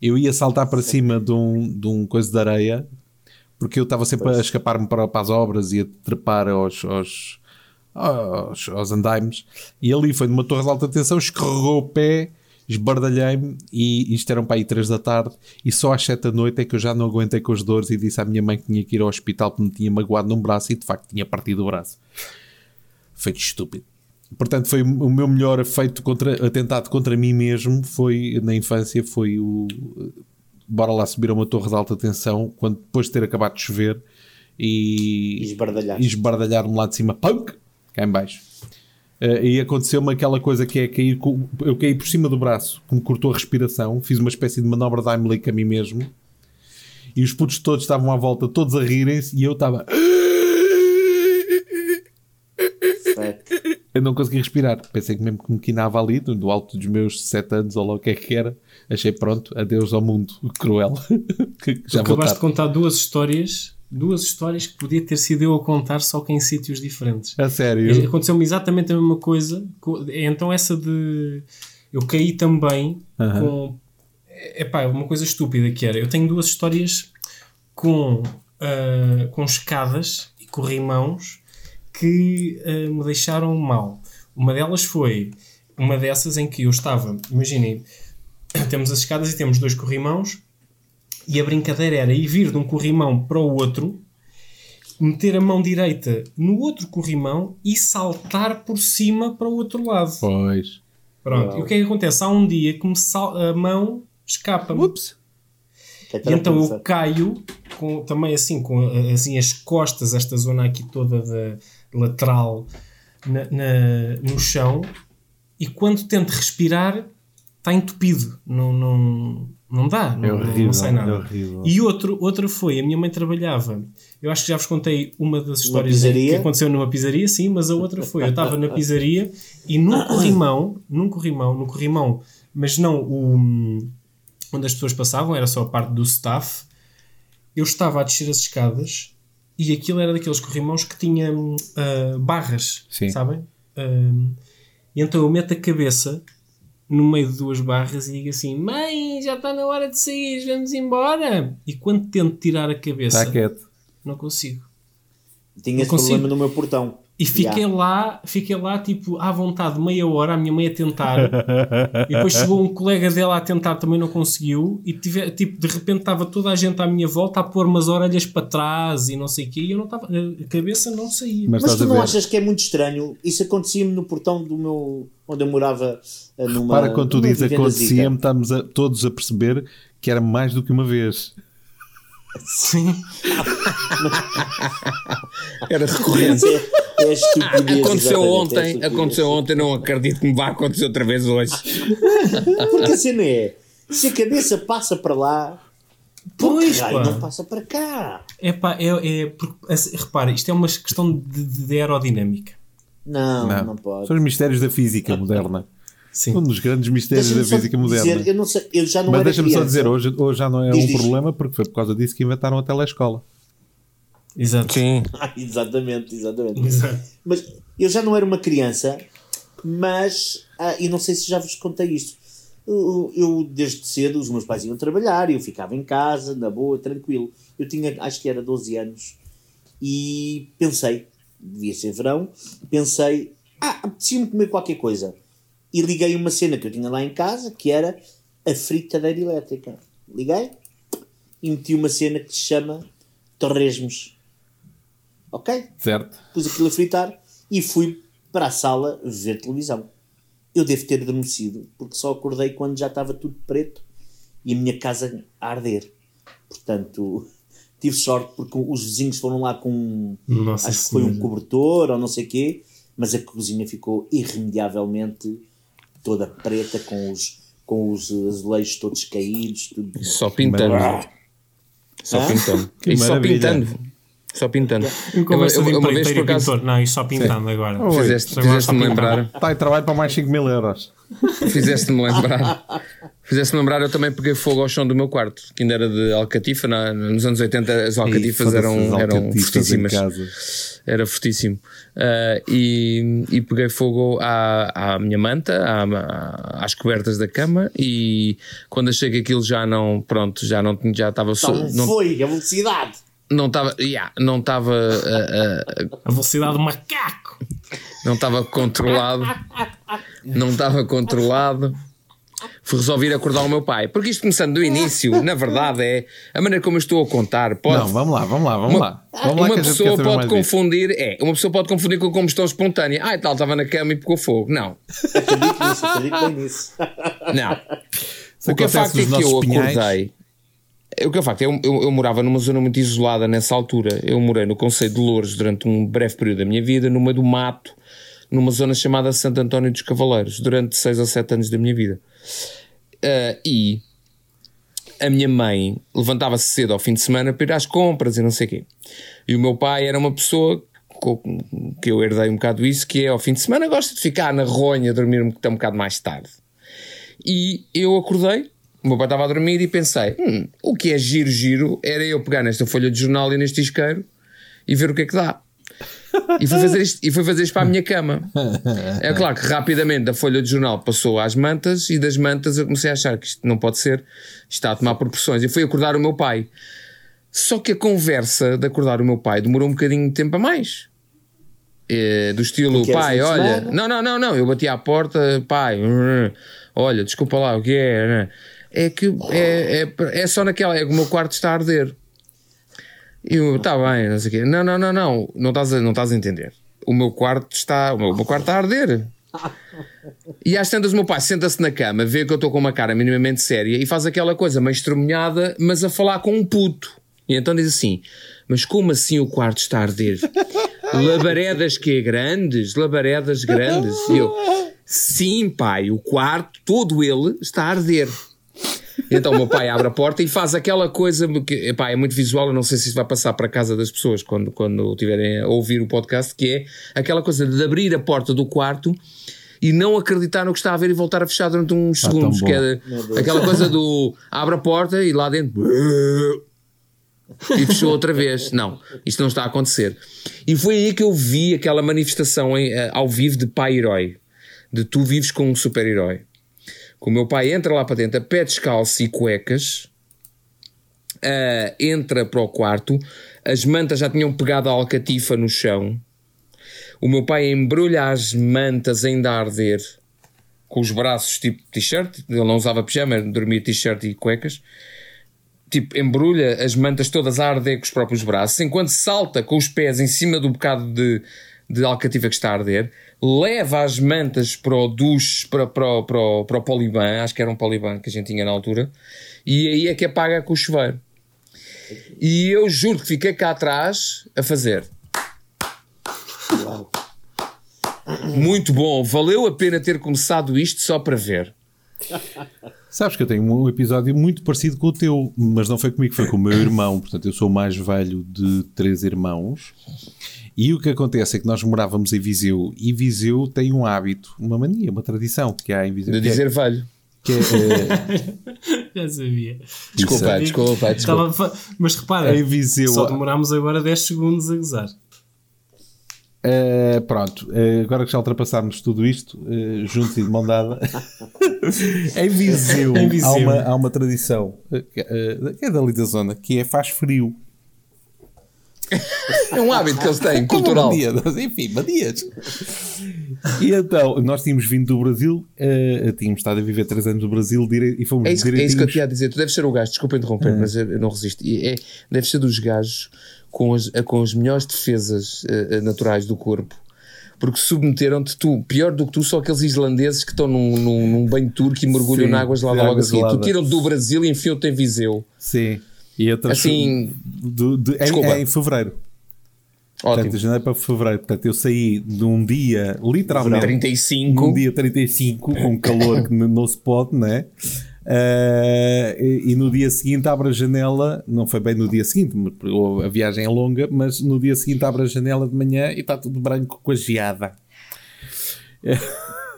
Eu ia saltar para cima de um, de um coisa de areia, porque eu estava sempre a escapar-me para, para as obras e a trepar aos, aos, aos, aos andaimes, e ali foi numa torre de alta tensão, escorregou o pé, esbardalhei-me, e isto eram para aí 3 da tarde, e só às 7 da noite é que eu já não aguentei com as dores e disse à minha mãe que tinha que ir ao hospital porque me tinha magoado num braço e de facto tinha partido o braço. Feito estúpido. Portanto, foi o meu melhor feito contra, atentado contra mim mesmo foi na infância foi o bora lá subir a uma torre de alta tensão quando depois de ter acabado de chover e, E esbardalhar-me lá de cima, punk, cá em baixo. Eh, e aconteceu-me aquela coisa que é cair, com- eu caí por cima do braço, que me cortou a respiração, fiz uma espécie de manobra de Heimlich a mim mesmo, e os putos todos estavam à volta, todos a rirem-se, e eu estava, eu não consegui respirar, pensei que mesmo que me quinava ali, do alto dos meus 7 anos, ou lá o que é que era, achei pronto, adeus ao mundo cruel, já acabaste de contar duas histórias, duas histórias que podia ter sido eu a contar, só que em sítios diferentes. A sério? Aconteceu-me exatamente a mesma coisa. co- Então, essa de. Eu caí também Aham. com. Epá, uma coisa estúpida que era. Eu tenho duas histórias com, ah, com escadas e corrimãos que ah, me deixaram mal. Uma delas foi uma dessas em que eu estava. Imaginem, temos as escadas e temos dois corrimãos. E a brincadeira era ir vir de um corrimão para o outro meter a mão direita no outro corrimão e saltar por cima para o outro lado. Pois. Pronto. E o que é que acontece? Há um dia que me sal- a mão escapa-me. Ups. Que é E então eu caio com, também assim com assim, as costas, esta zona aqui toda da lateral na- na- no chão e quando tento respirar está entupido, não, não, Não dá, não, É horrível, não sai nada. é. E outro, outra foi, a minha mãe trabalhava, eu acho que já vos contei uma das histórias pizzaria? que aconteceu numa pizzaria, sim, mas a outra foi, eu estava na pizzaria e num corrimão, num corrimão, num corrimão, mas não o onde as pessoas passavam, era só a parte do staff, eu estava a descer as escadas e aquilo era daqueles corrimãos que tinha ah, barras, Sim. sabem? Ah, e então eu meto a cabeça no meio de duas barras e digo assim: Mãe, já está na hora de sair, vamos embora. E quando tento tirar a cabeça, quieto. não consigo. Tinha esse consigo. problema no meu portão. E fiquei Já. lá, fiquei lá tipo à vontade meia hora, a minha mãe a tentar. e depois chegou um colega dela a tentar, também não conseguiu. E tive, tipo, de repente estava toda a gente à minha volta a pôr umas orelhas para trás e não sei o quê. E eu não estava, a cabeça não saía. Mas, Mas tu não achas que é muito estranho? Isso acontecia-me no portão do meu. onde eu morava eh, numa. Para quando tu dizes acontecia-me, estamos a- todos a perceber que era mais do que uma vez. Sim. Era recorrente. É, é. Aconteceu é ontem, estupidez. aconteceu ontem, não acredito que me vá acontecer outra vez hoje. Porque a cena é: se a cabeça passa para lá, Pois, pá. não passa para cá? É pá, é, é porque, assim, repara, isto é uma questão de, de aerodinâmica. Não, não, Não. pode. São os mistérios da física moderna. Sim. Um dos grandes mistérios da física moderna. dizer, eu, não sei, eu já não Mas deixa-me só dizer, hoje, hoje já não é Diz, um diz. problema porque foi por causa disso que inventaram a telescola. Exato. Sim. Ah, exatamente, exatamente. Exato. Mas eu já não era uma criança, mas, ah, e não sei se já vos contei isto. Eu, eu, desde cedo, os meus pais iam trabalhar e eu ficava em casa, na boa, tranquilo. Eu tinha, acho que era 12 anos, e pensei, devia ser verão, pensei, ah, apetecia-me comer qualquer coisa. E liguei uma cena que eu tinha lá em casa, que era a fritadeira elétrica. Liguei e meti uma cena que se chama torresmos. Ok? Certo? pus aquilo a fritar e fui para a sala ver televisão. Eu devo ter adormecido, porque só acordei quando já estava tudo preto e a minha casa a arder. Portanto, tive sorte porque os vizinhos foram lá com. Nossa acho que foi um Senhora. cobertor ou não sei o quê, mas a cozinha ficou irremediavelmente toda preta, com os, com os azulejos todos caídos. Tudo. Só pintando. Só Hã? pintando. E só pintando. Só pintando. Eu Eu- uma vez por e acaso pintor. Não, isto só pintando agora. Oi. fizeste- Agora fizeste-me lembrar. Está em trabalho para mais 5 mil euros. Fizeste-me lembrar. Fizeste-me lembrar, eu também peguei fogo ao chão do meu quarto, que ainda era de alcatifa. na- nos anos 80 as alcatifas Ei, eram, eram fortíssimas. casa. Era fortíssimo. Ah, e, e peguei fogo à, à minha manta, à- à- às cobertas da cama. E quando achei que aquilo já não, pronto, já não já estava so- Então não foi a velocidade. Não estava yeah, não estava ah, ah, A velocidade do macaco. não estava controlado, não estava controlado. Fui resolver acordar o meu pai. Porque isto começando do início, na verdade, é a maneira como eu estou a contar. Pode, Não, vamos lá, vamos lá, vamos uma, lá. Vamos lá uma a quer pessoa pode mais disso. confundir, é, uma pessoa pode confundir com combustão espontânea. Ah, e tal, estava na cama e pegou fogo. Não, Acredito nisso, acredito nisso. não. O que é facto é que eu pinhais, acordei. O que é facto, eu, eu, eu morava numa zona muito isolada nessa altura. Eu morei no Conselho de Louros durante um breve período da minha vida, no meio do mato, numa zona chamada Santo António dos Cavaleiros, durante 6 ou 7 anos da minha vida. Ah, e a minha mãe levantava-se cedo ao fim de semana para ir às compras e não sei o quê. E o meu pai era uma pessoa que eu herdei um bocado isso, que é ao fim de semana gosta de ficar na ronha, dormir um bocado mais tarde. E eu acordei, o meu pai estava a dormir e pensei: "Hum, o que é giro, giro era eu pegar nesta folha de jornal e neste isqueiro e ver o que é que dá. E foi fazer isto, e foi fazer isto para a minha cama. É claro que rapidamente da folha de jornal passou às mantas e das mantas eu comecei a achar que isto não pode ser, isto está a tomar proporções. E fui acordar o meu pai. Só que a conversa de acordar o meu pai demorou um bocadinho de tempo a mais. É, do estilo, Porque era pai, de olha, não, não, não, não, eu bati à porta, pai, olha, desculpa lá, o que é? É que é, é, é só naquela, é que o meu quarto está a arder. E eu, tá bem, não sei o quê. Não, não, não, não, não estás a, não estás a entender. O meu quarto está, o meu, o meu quarto está a arder. E às tantas o meu pai senta-se na cama, vê que eu estou com uma cara minimamente séria e faz aquela coisa meio estremunhada, mas a falar com um puto. E então diz assim: Mas como assim o quarto está a arder? Labaredas que é grandes? Labaredas grandes? E eu: Sim, pai, o quarto, todo ele, está a arder. Então o meu pai abre a porta e faz aquela coisa que epá, é muito visual. Eu não sei se isso vai passar para a casa das pessoas quando, quando tiverem a ouvir o podcast, que é aquela coisa de abrir a porta do quarto e não acreditar no que está a ver e voltar a fechar durante uns Ah, segundos. Que é aquela coisa do abre a porta e lá dentro e fechou outra vez. Não, isto não está a acontecer. E foi aí que eu vi aquela manifestação em, eh, ao vivo de pai-herói, de tu vives com um super-herói. O meu pai entra lá para dentro, a pé descalço e cuecas, ah, entra para o quarto, as mantas já tinham pegado a alcatifa no chão. O meu pai embrulha as mantas ainda a arder, com os braços tipo t-shirt, ele não usava pijama, dormia t-shirt e cuecas tipo, embrulha as mantas todas a arder com os próprios braços, enquanto salta com os pés em cima do bocado de, de alcativa que está a arder, leva as mantas para o duche, para, para, para, para o poliban, acho que era um poliban que a gente tinha na altura, e aí é que apaga com o chuveiro. E eu juro que fiquei cá atrás a fazer. Muito bom, valeu a pena ter começado isto só para ver. Sabes que eu tenho um episódio muito parecido com o teu, mas não foi comigo, foi com o meu irmão. Portanto, eu sou o mais velho de três irmãos. E o que acontece é que nós morávamos em Viseu e Viseu tem um hábito, uma mania, uma tradição que há em Viseu. De é- dizer velho. que é, eh, Já sabia. Desculpa, é. desculpa, desculpa. Estava Mas repara, Em Viseu- só demorámos agora 10 segundos a gozar. eh, pronto, eh, agora que já ultrapassámos tudo isto, eh, juntos e de mão dada, em, Viseu, Em Viseu. Há, uma, há uma tradição que que é dali da zona, que é faz frio. É um hábito que eles têm, cultural. Mania, enfim, manias. E então, nós tínhamos vindo do Brasil, eh, tínhamos estado a viver três anos no Brasil dire- e fomos É isso, é isso que eu direitinhos. te ia dizer. Tu deves ser o gajo, desculpa interromper, mas eu, não resisto. E É, deve ser dos gajos com as, com as melhores defesas eh, naturais do corpo. Porque submeteram-te tu, pior do que tu, só aqueles islandeses que estão num, num, num banho turco e mergulham Sim, na água gelada de logo a seguir. Tu tiram do Brasil e enfiam-te em Viseu. Sim. E outras Assim, do- em, desculpa. em fevereiro. Ótimo. Portanto, de janeiro para fevereiro. Portanto, eu saí de um dia, literalmente, 35. num dia 35, com calor que não se pode, né? Eh, e, e no dia seguinte abre a janela, não foi bem no dia seguinte, a viagem é longa, mas no dia seguinte abre a janela de manhã e está tudo branco com a geada.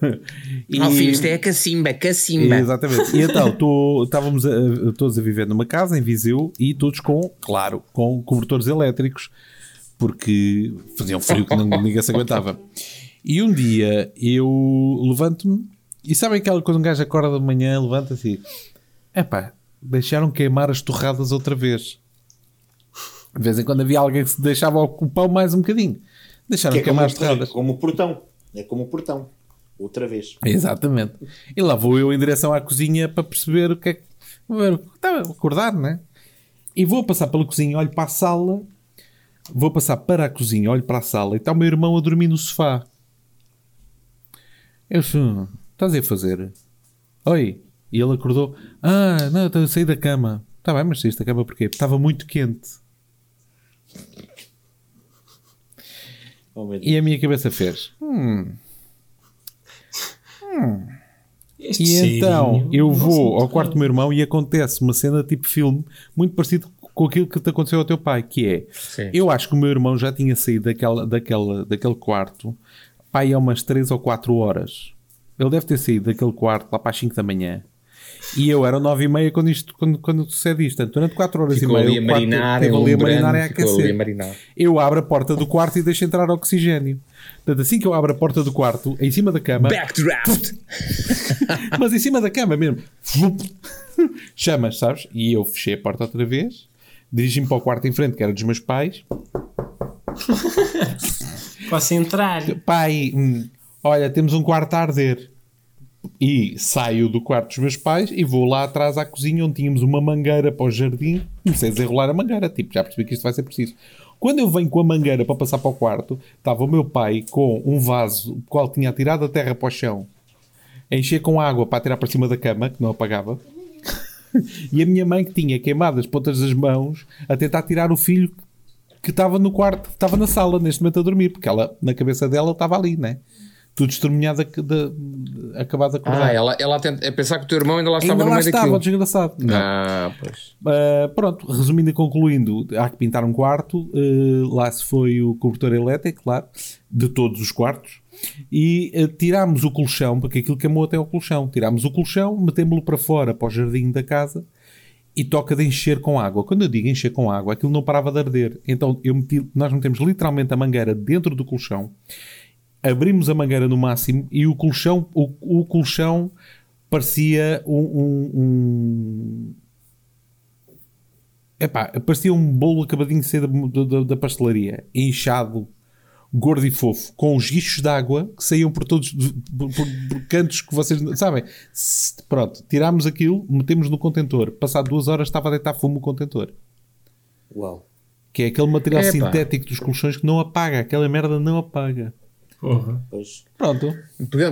E- Oh, filho, isto é a cacimba, cacimba. Exatamente. E então, tô- estávamos a- todos a viver numa casa em Viseu e todos com, claro, com cobertores elétricos, porque fazia um frio que ninguém se aguentava. E um dia eu levanto-me e sabem aquela quando um gajo acorda de manhã, levanta-se e epá, deixaram queimar as torradas outra vez. De vez em quando havia alguém que se deixava o pão mais um bocadinho. Deixaram Que é como, queimar as torradas. como o portão. É como o portão. Outra vez. Exatamente. E lá vou eu em direção à cozinha para perceber o que é que. Estava a acordar, né? E vou passar pela cozinha, olho para a sala. Vou passar para a cozinha, olho para a sala e está o meu irmão a dormir no sofá. Eu "Hum, estás a fazer? Oi. E ele acordou. Ah, não, estou a sair da cama. Está bem, mas saíste da cama porquê? Porque estava muito quente. Oh. E a minha cabeça fez. Hum. Este E então eu vou ao quarto do meu irmão e acontece uma cena tipo filme, muito parecido com aquilo que te aconteceu ao teu pai, que é Sim. eu acho que o meu irmão já tinha saído daquela, daquela, daquele quarto pai há umas 3 ou 4 horas. Ele deve ter saído daquele quarto lá para as 5 da manhã. E eu era 9 e meia quando, isto, quando, quando sucede isto. Portanto, durante 4 horas Ficou e meia ali a marinar, teve é ali a marinar e a aquecer. marinar. Eu abro a porta do quarto e deixo entrar oxigênio. Portanto, assim que eu abro a porta do quarto, em cima da cama, Backdraft! mas em cima da cama mesmo. Chamas, sabes? E eu fechei a porta outra vez, dirigi-me para o quarto em frente, que era dos meus pais. Posso entrar? Pai, hum, olha, temos um quarto a arder. E saio do quarto dos meus pais e vou lá atrás à cozinha onde tínhamos uma mangueira para o jardim. Comecei a desenrolar a mangueira, tipo, já percebi que isto vai ser preciso. Quando eu venho com a mangueira para passar para o quarto, estava o meu pai com um vaso, qual tinha tirado a terra para o chão, encher com água para tirar para cima da cama, que não apagava. e a minha mãe que tinha queimado as pontas das mãos a tentar tirar o filho que estava no quarto, estava na sala neste momento a dormir, porque ela, na cabeça dela, estava ali, né? Tudo ac- de, de- acabado de acordar. Ah, ela, ela tenta, é pensar que o teu irmão ainda lá estava Ainda no meio estava, daquilo. desgraçado. Não. Ah, pois. Uh, pronto, resumindo e concluindo, há que pintar um quarto. uh, lá se foi o cobertor elétrico, claro, de todos os quartos. E uh, tirámos o colchão, porque aquilo queimou até o colchão. Tirámos o colchão, metemos-lo para fora, para o jardim da casa e toca de encher com água. Quando eu digo encher com água, aquilo não parava de arder. Então eu meti, nós metemos literalmente a mangueira dentro do colchão, abrimos a mangueira no máximo e o colchão, o, o colchão parecia um- um- um, Epá, parecia um bolo acabadinho de sair da, da- da pastelaria, inchado, gordo e fofo, com os guichos de água que saíam por todos por, por- por cantos que vocês não- sabem. Pronto, tirámos aquilo, metemos no contentor. Passado duas horas estava a deitar fumo o contentor. Uau. Que é aquele material Epá. sintético dos colchões que não apaga, aquela merda não apaga. Porra. Pois. Pronto.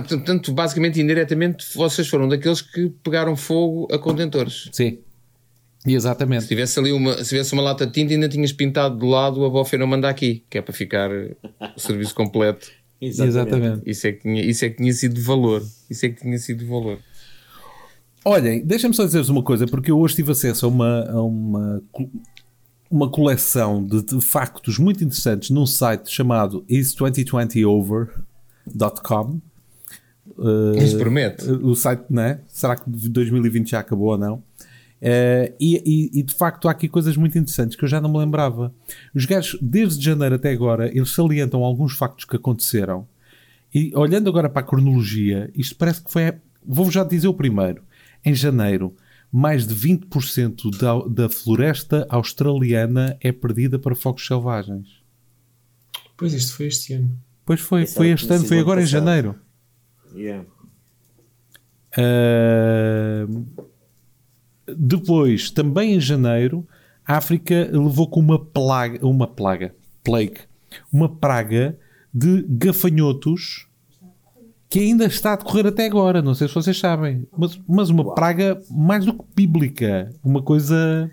Portanto, basicamente, indiretamente, vocês foram daqueles que pegaram fogo a contentores. Sim. E Se Exatamente. tivesse ali uma, se tivesse uma lata de tinta, ainda tinhas pintado de lado a bofe não manda aqui, que é para ficar o serviço completo. Exatamente. Isso é, que tinha, isso é que tinha sido de valor. Isso é que tinha sido de valor. Olhem, deixem-me só dizer-vos uma coisa, porque eu hoje tive acesso a uma, a uma, uma coleção de, de factos muito interessantes num site chamado is2020over.com. Uh, Isso promete. o site, não é? Será que 2020 já acabou ou não? Uh, e, e- e, de facto há aqui coisas muito interessantes que eu já não me lembrava. Os gajos, desde janeiro até agora, eles salientam alguns factos que aconteceram. E olhando agora para a cronologia, isto parece que foi. Vou-vos já dizer o primeiro. Em janeiro, mais de 20% da, da floresta australiana é perdida para fogos selvagens. Pois isto foi este ano. Pois foi, Esse foi este ano, foi agora em passado. janeiro. Yeah. Ahm, depois, também em janeiro, a África levou com uma plaga, uma plaga, plague, uma praga de gafanhotos que ainda está a decorrer até agora. Não sei se vocês sabem, mas, mas uma praga mais do que bíblica, uma coisa.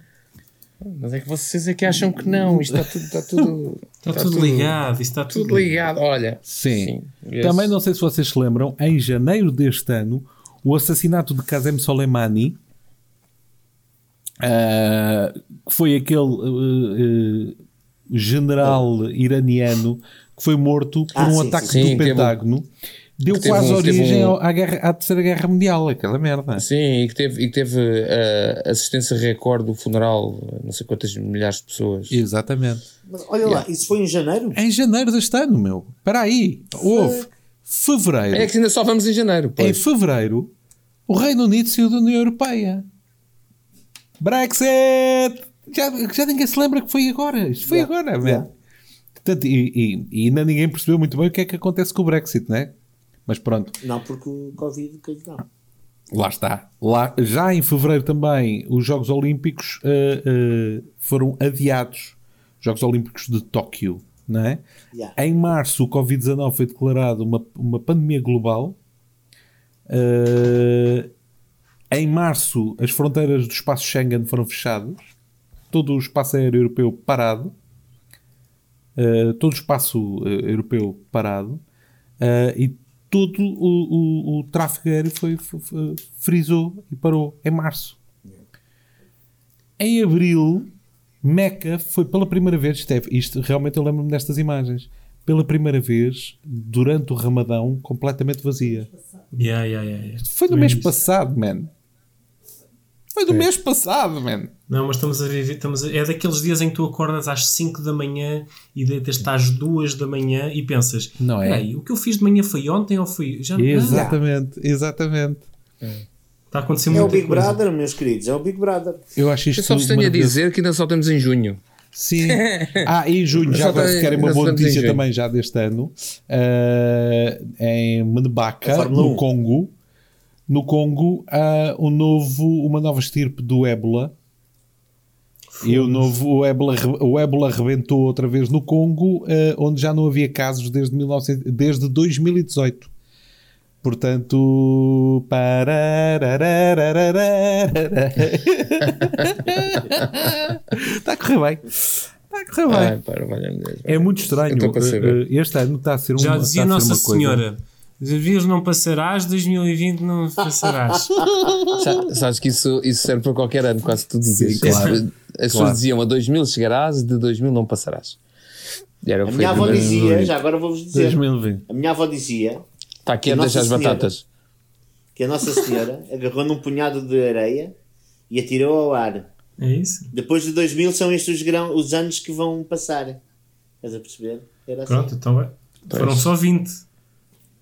Mas é que vocês é que acham que não. Isto está tudo. Está tudo, Está tudo ligado. Isto está tudo, tudo ligado. Olha. Sim. Esse- Também não sei se vocês se lembram, em janeiro deste ano, o assassinato de Qasem Soleimani, que foi aquele ah, ah, general iraniano que foi morto por Ah, um sim, ataque sim, do sim. Pentágono, deu quase um- teve origem um- à, guerra, à Terceira Guerra Mundial, aquela merda. Sim, e que teve, e que teve uh, assistência recorde do funeral, não sei quantas milhares de pessoas. Exatamente. Mas olha lá, isso foi em janeiro? Em janeiro deste ano, meu. Espera aí. Houve. Fevereiro. É que ainda só vamos em janeiro. Em Pois. fevereiro, o Reino Unido saiu da União Europeia. Brexit! Já, já ninguém se lembra que foi agora. Isto foi agora, man. Portanto, e, e- e ainda ninguém percebeu muito bem o que é que acontece com o Brexit, né? Mas pronto, Não, porque o Covid caiu não. lá está. Lá, já em fevereiro também, os Jogos Olímpicos eh, eh, foram adiados. Jogos Olímpicos de Tóquio, não é? Yeah. Em março, o Covid-19 foi declarado uma, uma pandemia global. Uh, em março, as fronteiras do espaço Schengen foram fechadas. Todo o espaço aéreo europeu parado. Uh, todo o espaço uh, europeu parado. Uh, e todo o, o- o tráfego aéreo foi, foi- foi- frisou e parou em março. Em abril, Meca foi pela primeira vez, isto, é- isto realmente eu lembro-me destas imagens, pela primeira vez, durante o Ramadão, completamente vazia. Yeah, yeah, yeah. Foi no mês passado, man. Foi do mês passado, man. Não, mas estamos a viver. Estamos a- é daqueles dias em que tu acordas às 5 da manhã e deitas-te às 2 da manhã e pensas: Não é? "Peraí, o que eu fiz de manhã foi ontem ou foi. Já não Exatamente, exatamente. Está a acontecer É o muita Big coisa. Brother, meus queridos, é o Big Brother. Eu acho Eu isto só vos tenho a dizer que ainda só temos em junho. Sim. Ah, e em junho, já agora, se tem- querem uma boa estamos notícia também já deste ano, eh, em Menbaca, A Fórmula no 1. Congo, no Congo, há um novo, uma nova estirpe do ébola. E o novo o ébola, o ébola rebentou outra vez no Congo, eh, onde já não havia casos desde, 1900, desde 2018. Portanto, está a correr bem. Está a correr bem. Ai, para. É muito estranho. Este ano está a ser um Já dizia a Nossa uma coisa- Senhora: 2000 não passarás, 2020 não passarás. Sa- Sabes que isso, isso serve para qualquer ano, quase que tu digas. Sim, claro. As pessoas Claro. diziam a 2000 chegarás, de 2000 não passarás. E era A minha avó dizia, já agora vou-vos dizer. 2020. A minha avó dizia Está aqui a deixar as Senhora. batatas. que a Nossa Senhora agarrou num punhado de areia e atirou ao ar. É isso? Depois de 2000 são estes os, grão, os anos que vão passar. Estás a perceber? Era assim. Pronto, então vai. Foram só 20.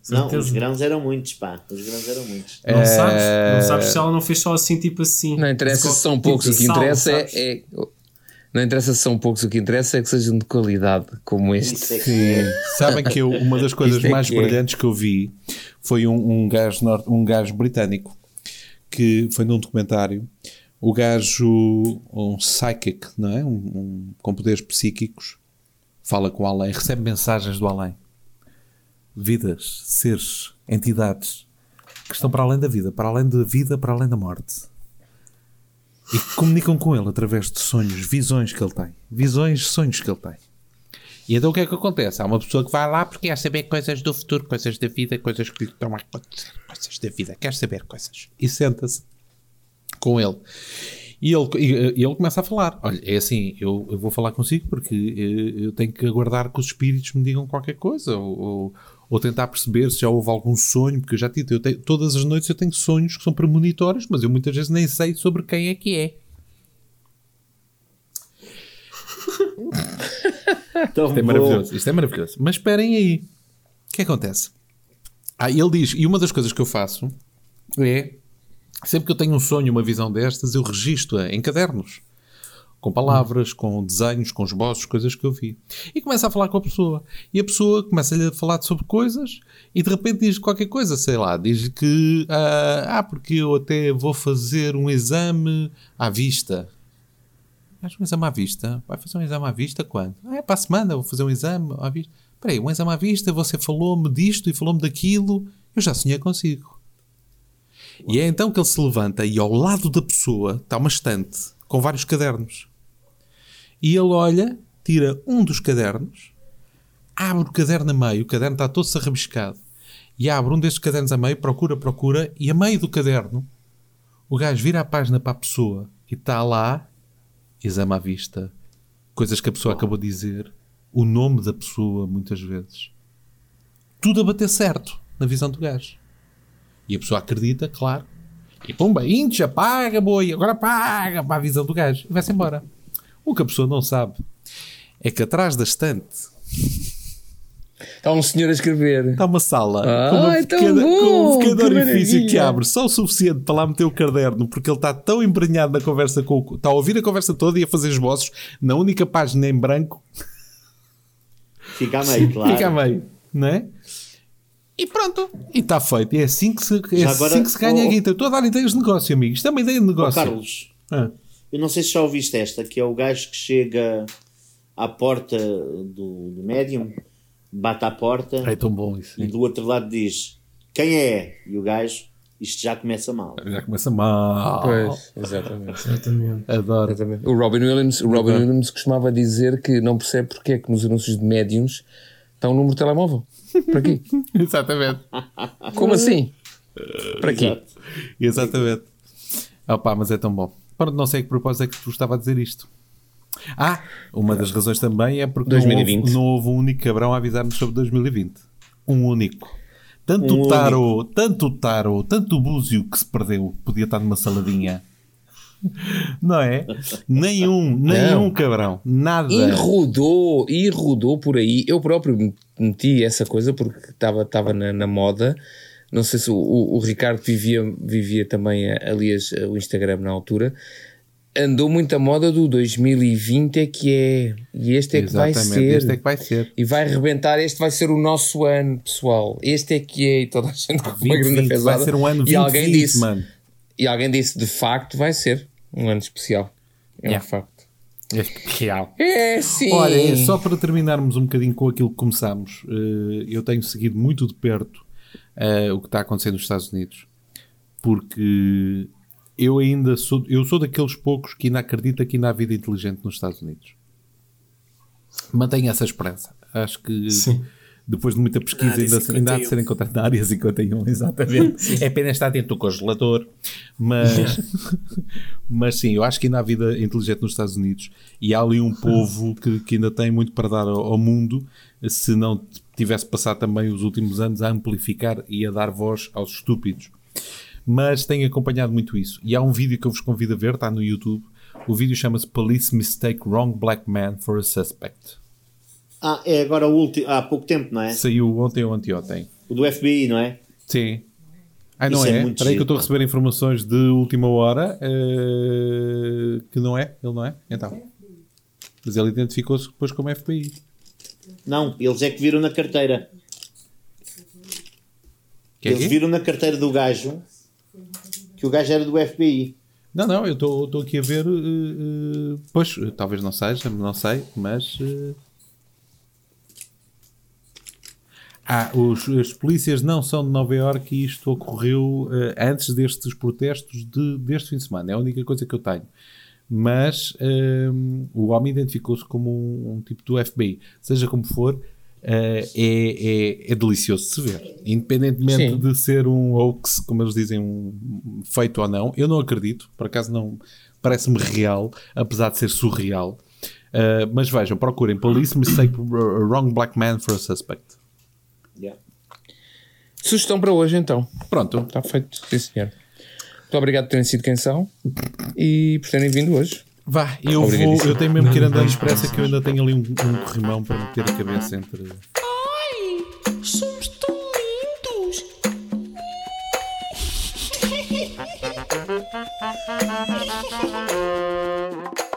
Não, os Certeza. grãos eram muitos, pá. Os grãos eram muitos. Não sabes? É. Não sabes se ela não fez só assim, tipo assim. Não interessa Tipo se são de poucos, o que sal, interessa sabes? é, é- Não interessa se são poucos, o que interessa é que sejam de qualidade, como este. É que Sim. Sabem que eu, uma das coisas é mais que é. brilhantes que eu vi foi um, um, gajo nor- um gajo britânico que foi num documentário. O gajo, um psychic, não é? Um, um- com poderes psíquicos, fala com o além, recebe mensagens do além. Vidas, seres, entidades que estão para além da vida, para além da vida, para além da morte. E que comunicam com ele através de sonhos, visões que ele tem. Visões, sonhos que ele tem. E então o que é que acontece? Há uma pessoa que vai lá porque quer saber coisas do futuro, coisas da vida, coisas que lhe estão a acontecer, coisas da vida, quer saber coisas. E senta-se com ele. E ele, e, ele começa a falar: Olha, é assim, eu, eu vou falar consigo porque eh, eu tenho que aguardar que os espíritos me digam qualquer coisa, ou, ou tentar perceber se já houve algum sonho, porque eu já tive, eu tenho, todas as noites eu tenho sonhos que são premonitórios, mas eu muitas vezes nem sei sobre quem é que é. Isto é maravilhoso, isto é maravilhoso. Mas esperem aí. O que acontece? Ah, ele diz, e uma das coisas que eu faço é, sempre que eu tenho um sonho, uma visão destas, eu registro-a em cadernos. Com palavras, com desenhos, com esboços, coisas que eu vi. E começa a falar com a pessoa. E a pessoa começa-lhe a falar sobre coisas e de repente diz qualquer coisa, sei lá, diz que ah, ah, porque eu até vou fazer um exame à vista. Faz um exame à vista? Vai fazer um exame à vista quando? Ah, é para a semana, vou fazer um exame à vista. Espera aí, um exame à vista, você falou-me disto e falou-me daquilo. Eu já sonhei consigo. E é então que ele se levanta e ao lado da pessoa está uma estante com vários cadernos. E ele olha, tira um dos cadernos, abre o caderno a meio, o caderno está todo rabiscado, e abre um destes cadernos a meio, procura, procura, e a meio do caderno, o gajo vira a página para a pessoa e está lá exame à vista, coisas que a pessoa acabou de dizer, o nome da pessoa, muitas vezes. Tudo a bater certo na visão do gajo. E a pessoa acredita, claro. E pumba, incha, paga, boi, agora paga para a visão do gajo. E vai-se embora. O que a pessoa não sabe é que atrás da estante Está um senhor a escrever. está uma sala Ah, com, uma é tão pequena- bom, com um pequeno que orifício que maravilha. abre só o suficiente para lá meter o caderno, porque ele está tão embranhado na conversa com o. Está a ouvir a conversa toda e a fazer esboços na única página em branco Fica a meio, claro. Fica a meio, não é? E pronto, e está feito. E é assim que se, é assim agora, que se ganha oh, a guita. Estou a dar ideias de negócio, amigos. Isto é uma ideia de Ó, negócio. Carlos, Ah, eu não sei se já ouviste esta, que é o gajo que chega à porta do, do médium, bate à porta é tão bom isso. e do outro lado diz quem é? E o gajo, isto já começa mal. Já começa mal. Pois, exatamente. Exatamente. Adoro. Exatamente. O Robin Williams, o Robin Williams costumava dizer que não percebe porque é que nos anúncios de médiums está um número de telemóvel. Para quê? Exatamente. Como assim? Para quê? Exato. Exatamente. Opa, mas é tão bom. Pronto, não sei a que propósito é que tu estava a dizer isto. Ah, uma das razões também é porque 2020. Não, houve, não houve um único cabrão a avisar-nos sobre 2020. Um único. Tanto Um o Taro, tanto o Taro, tanto o Búzio que se perdeu, podia estar numa saladinha. Não é? Nenhum, nenhum Não. cabrão. Nada. E rodou, e rodou por aí. Eu próprio meti essa coisa porque estava estava na, na moda. Não sei se o, o, o Ricardo vivia, vivia também, eh, aliás, eh, o Instagram na altura. Andou muito a moda do 2020 é que é. E este é que vai Exatamente, ser. Este é que vai ser. E vai rebentar, este vai ser o nosso ano, pessoal. Este é que é. E toda a gente com uma grande 2020 pesada. vai ser um ano e alguém 2020, disse, mano. E alguém disse, de facto, vai ser um ano especial. É Yeah. um facto. Especial. É sim. Olha, só para terminarmos um bocadinho com aquilo que começámos, eh, eu tenho seguido muito de perto eh, o que está acontecendo nos Estados Unidos, porque eu ainda sou, eu sou daqueles poucos que ainda acredita que ainda há vida inteligente nos Estados Unidos. Mantenho essa esperança. Acho que Sim. Depois de muita pesquisa, ainda, ainda há de 51. ser encontrado na área 51, exatamente. é pena estar atento ao congelador. Mas, mas sim, eu acho que ainda há vida inteligente nos Estados Unidos e há ali um povo que, que ainda tem muito para dar ao, ao mundo, se não tivesse passado também os últimos anos a amplificar e a dar voz aos estúpidos. Mas tenho acompanhado muito isso. E há um vídeo que eu vos convido a ver, está no YouTube. O vídeo chama-se Police Mistake Wrong Black Man for a Suspect. Ah, é agora o último, há pouco tempo, não é? Saiu ontem ou anteontem. O do FBI, não é? Sim. Ah, não Isso é é? muito Espera aí que eu estou a receber informações de última hora eh, que não é, ele não é? Então. Mas ele identificou-se depois como FBI. Não, eles é que viram na carteira. Que é eles viram na carteira do gajo que o gajo era do FBI. Não, não, eu estou aqui a ver. eh, eh, pois, talvez não seja, não sei, mas. eh, Ah, os, as polícias não são de Nova Iorque e isto ocorreu antes destes protestos de, deste fim de semana. É a única coisa que eu tenho. Mas eh, o homem identificou-se como um, um tipo do FBI. Seja como for, eh, é, é, é delicioso de se ver. Independentemente Sim. de ser um hoax, como eles dizem, um feito ou não, eu não acredito. Por acaso não parece-me real, apesar de ser surreal. Eh, mas vejam, procurem Police Mistake Wrong Black Man for a Suspect. Yeah. Sugestão para hoje, então. Pronto. Está feito, sim, senhor. Muito obrigado por terem sido quem são e por terem vindo hoje. Vá, eu vou, eu tenho mesmo que ir andando expressa que eu ainda tenho ali um, um corrimão para meter a cabeça entre. Ai, somos tão lindos!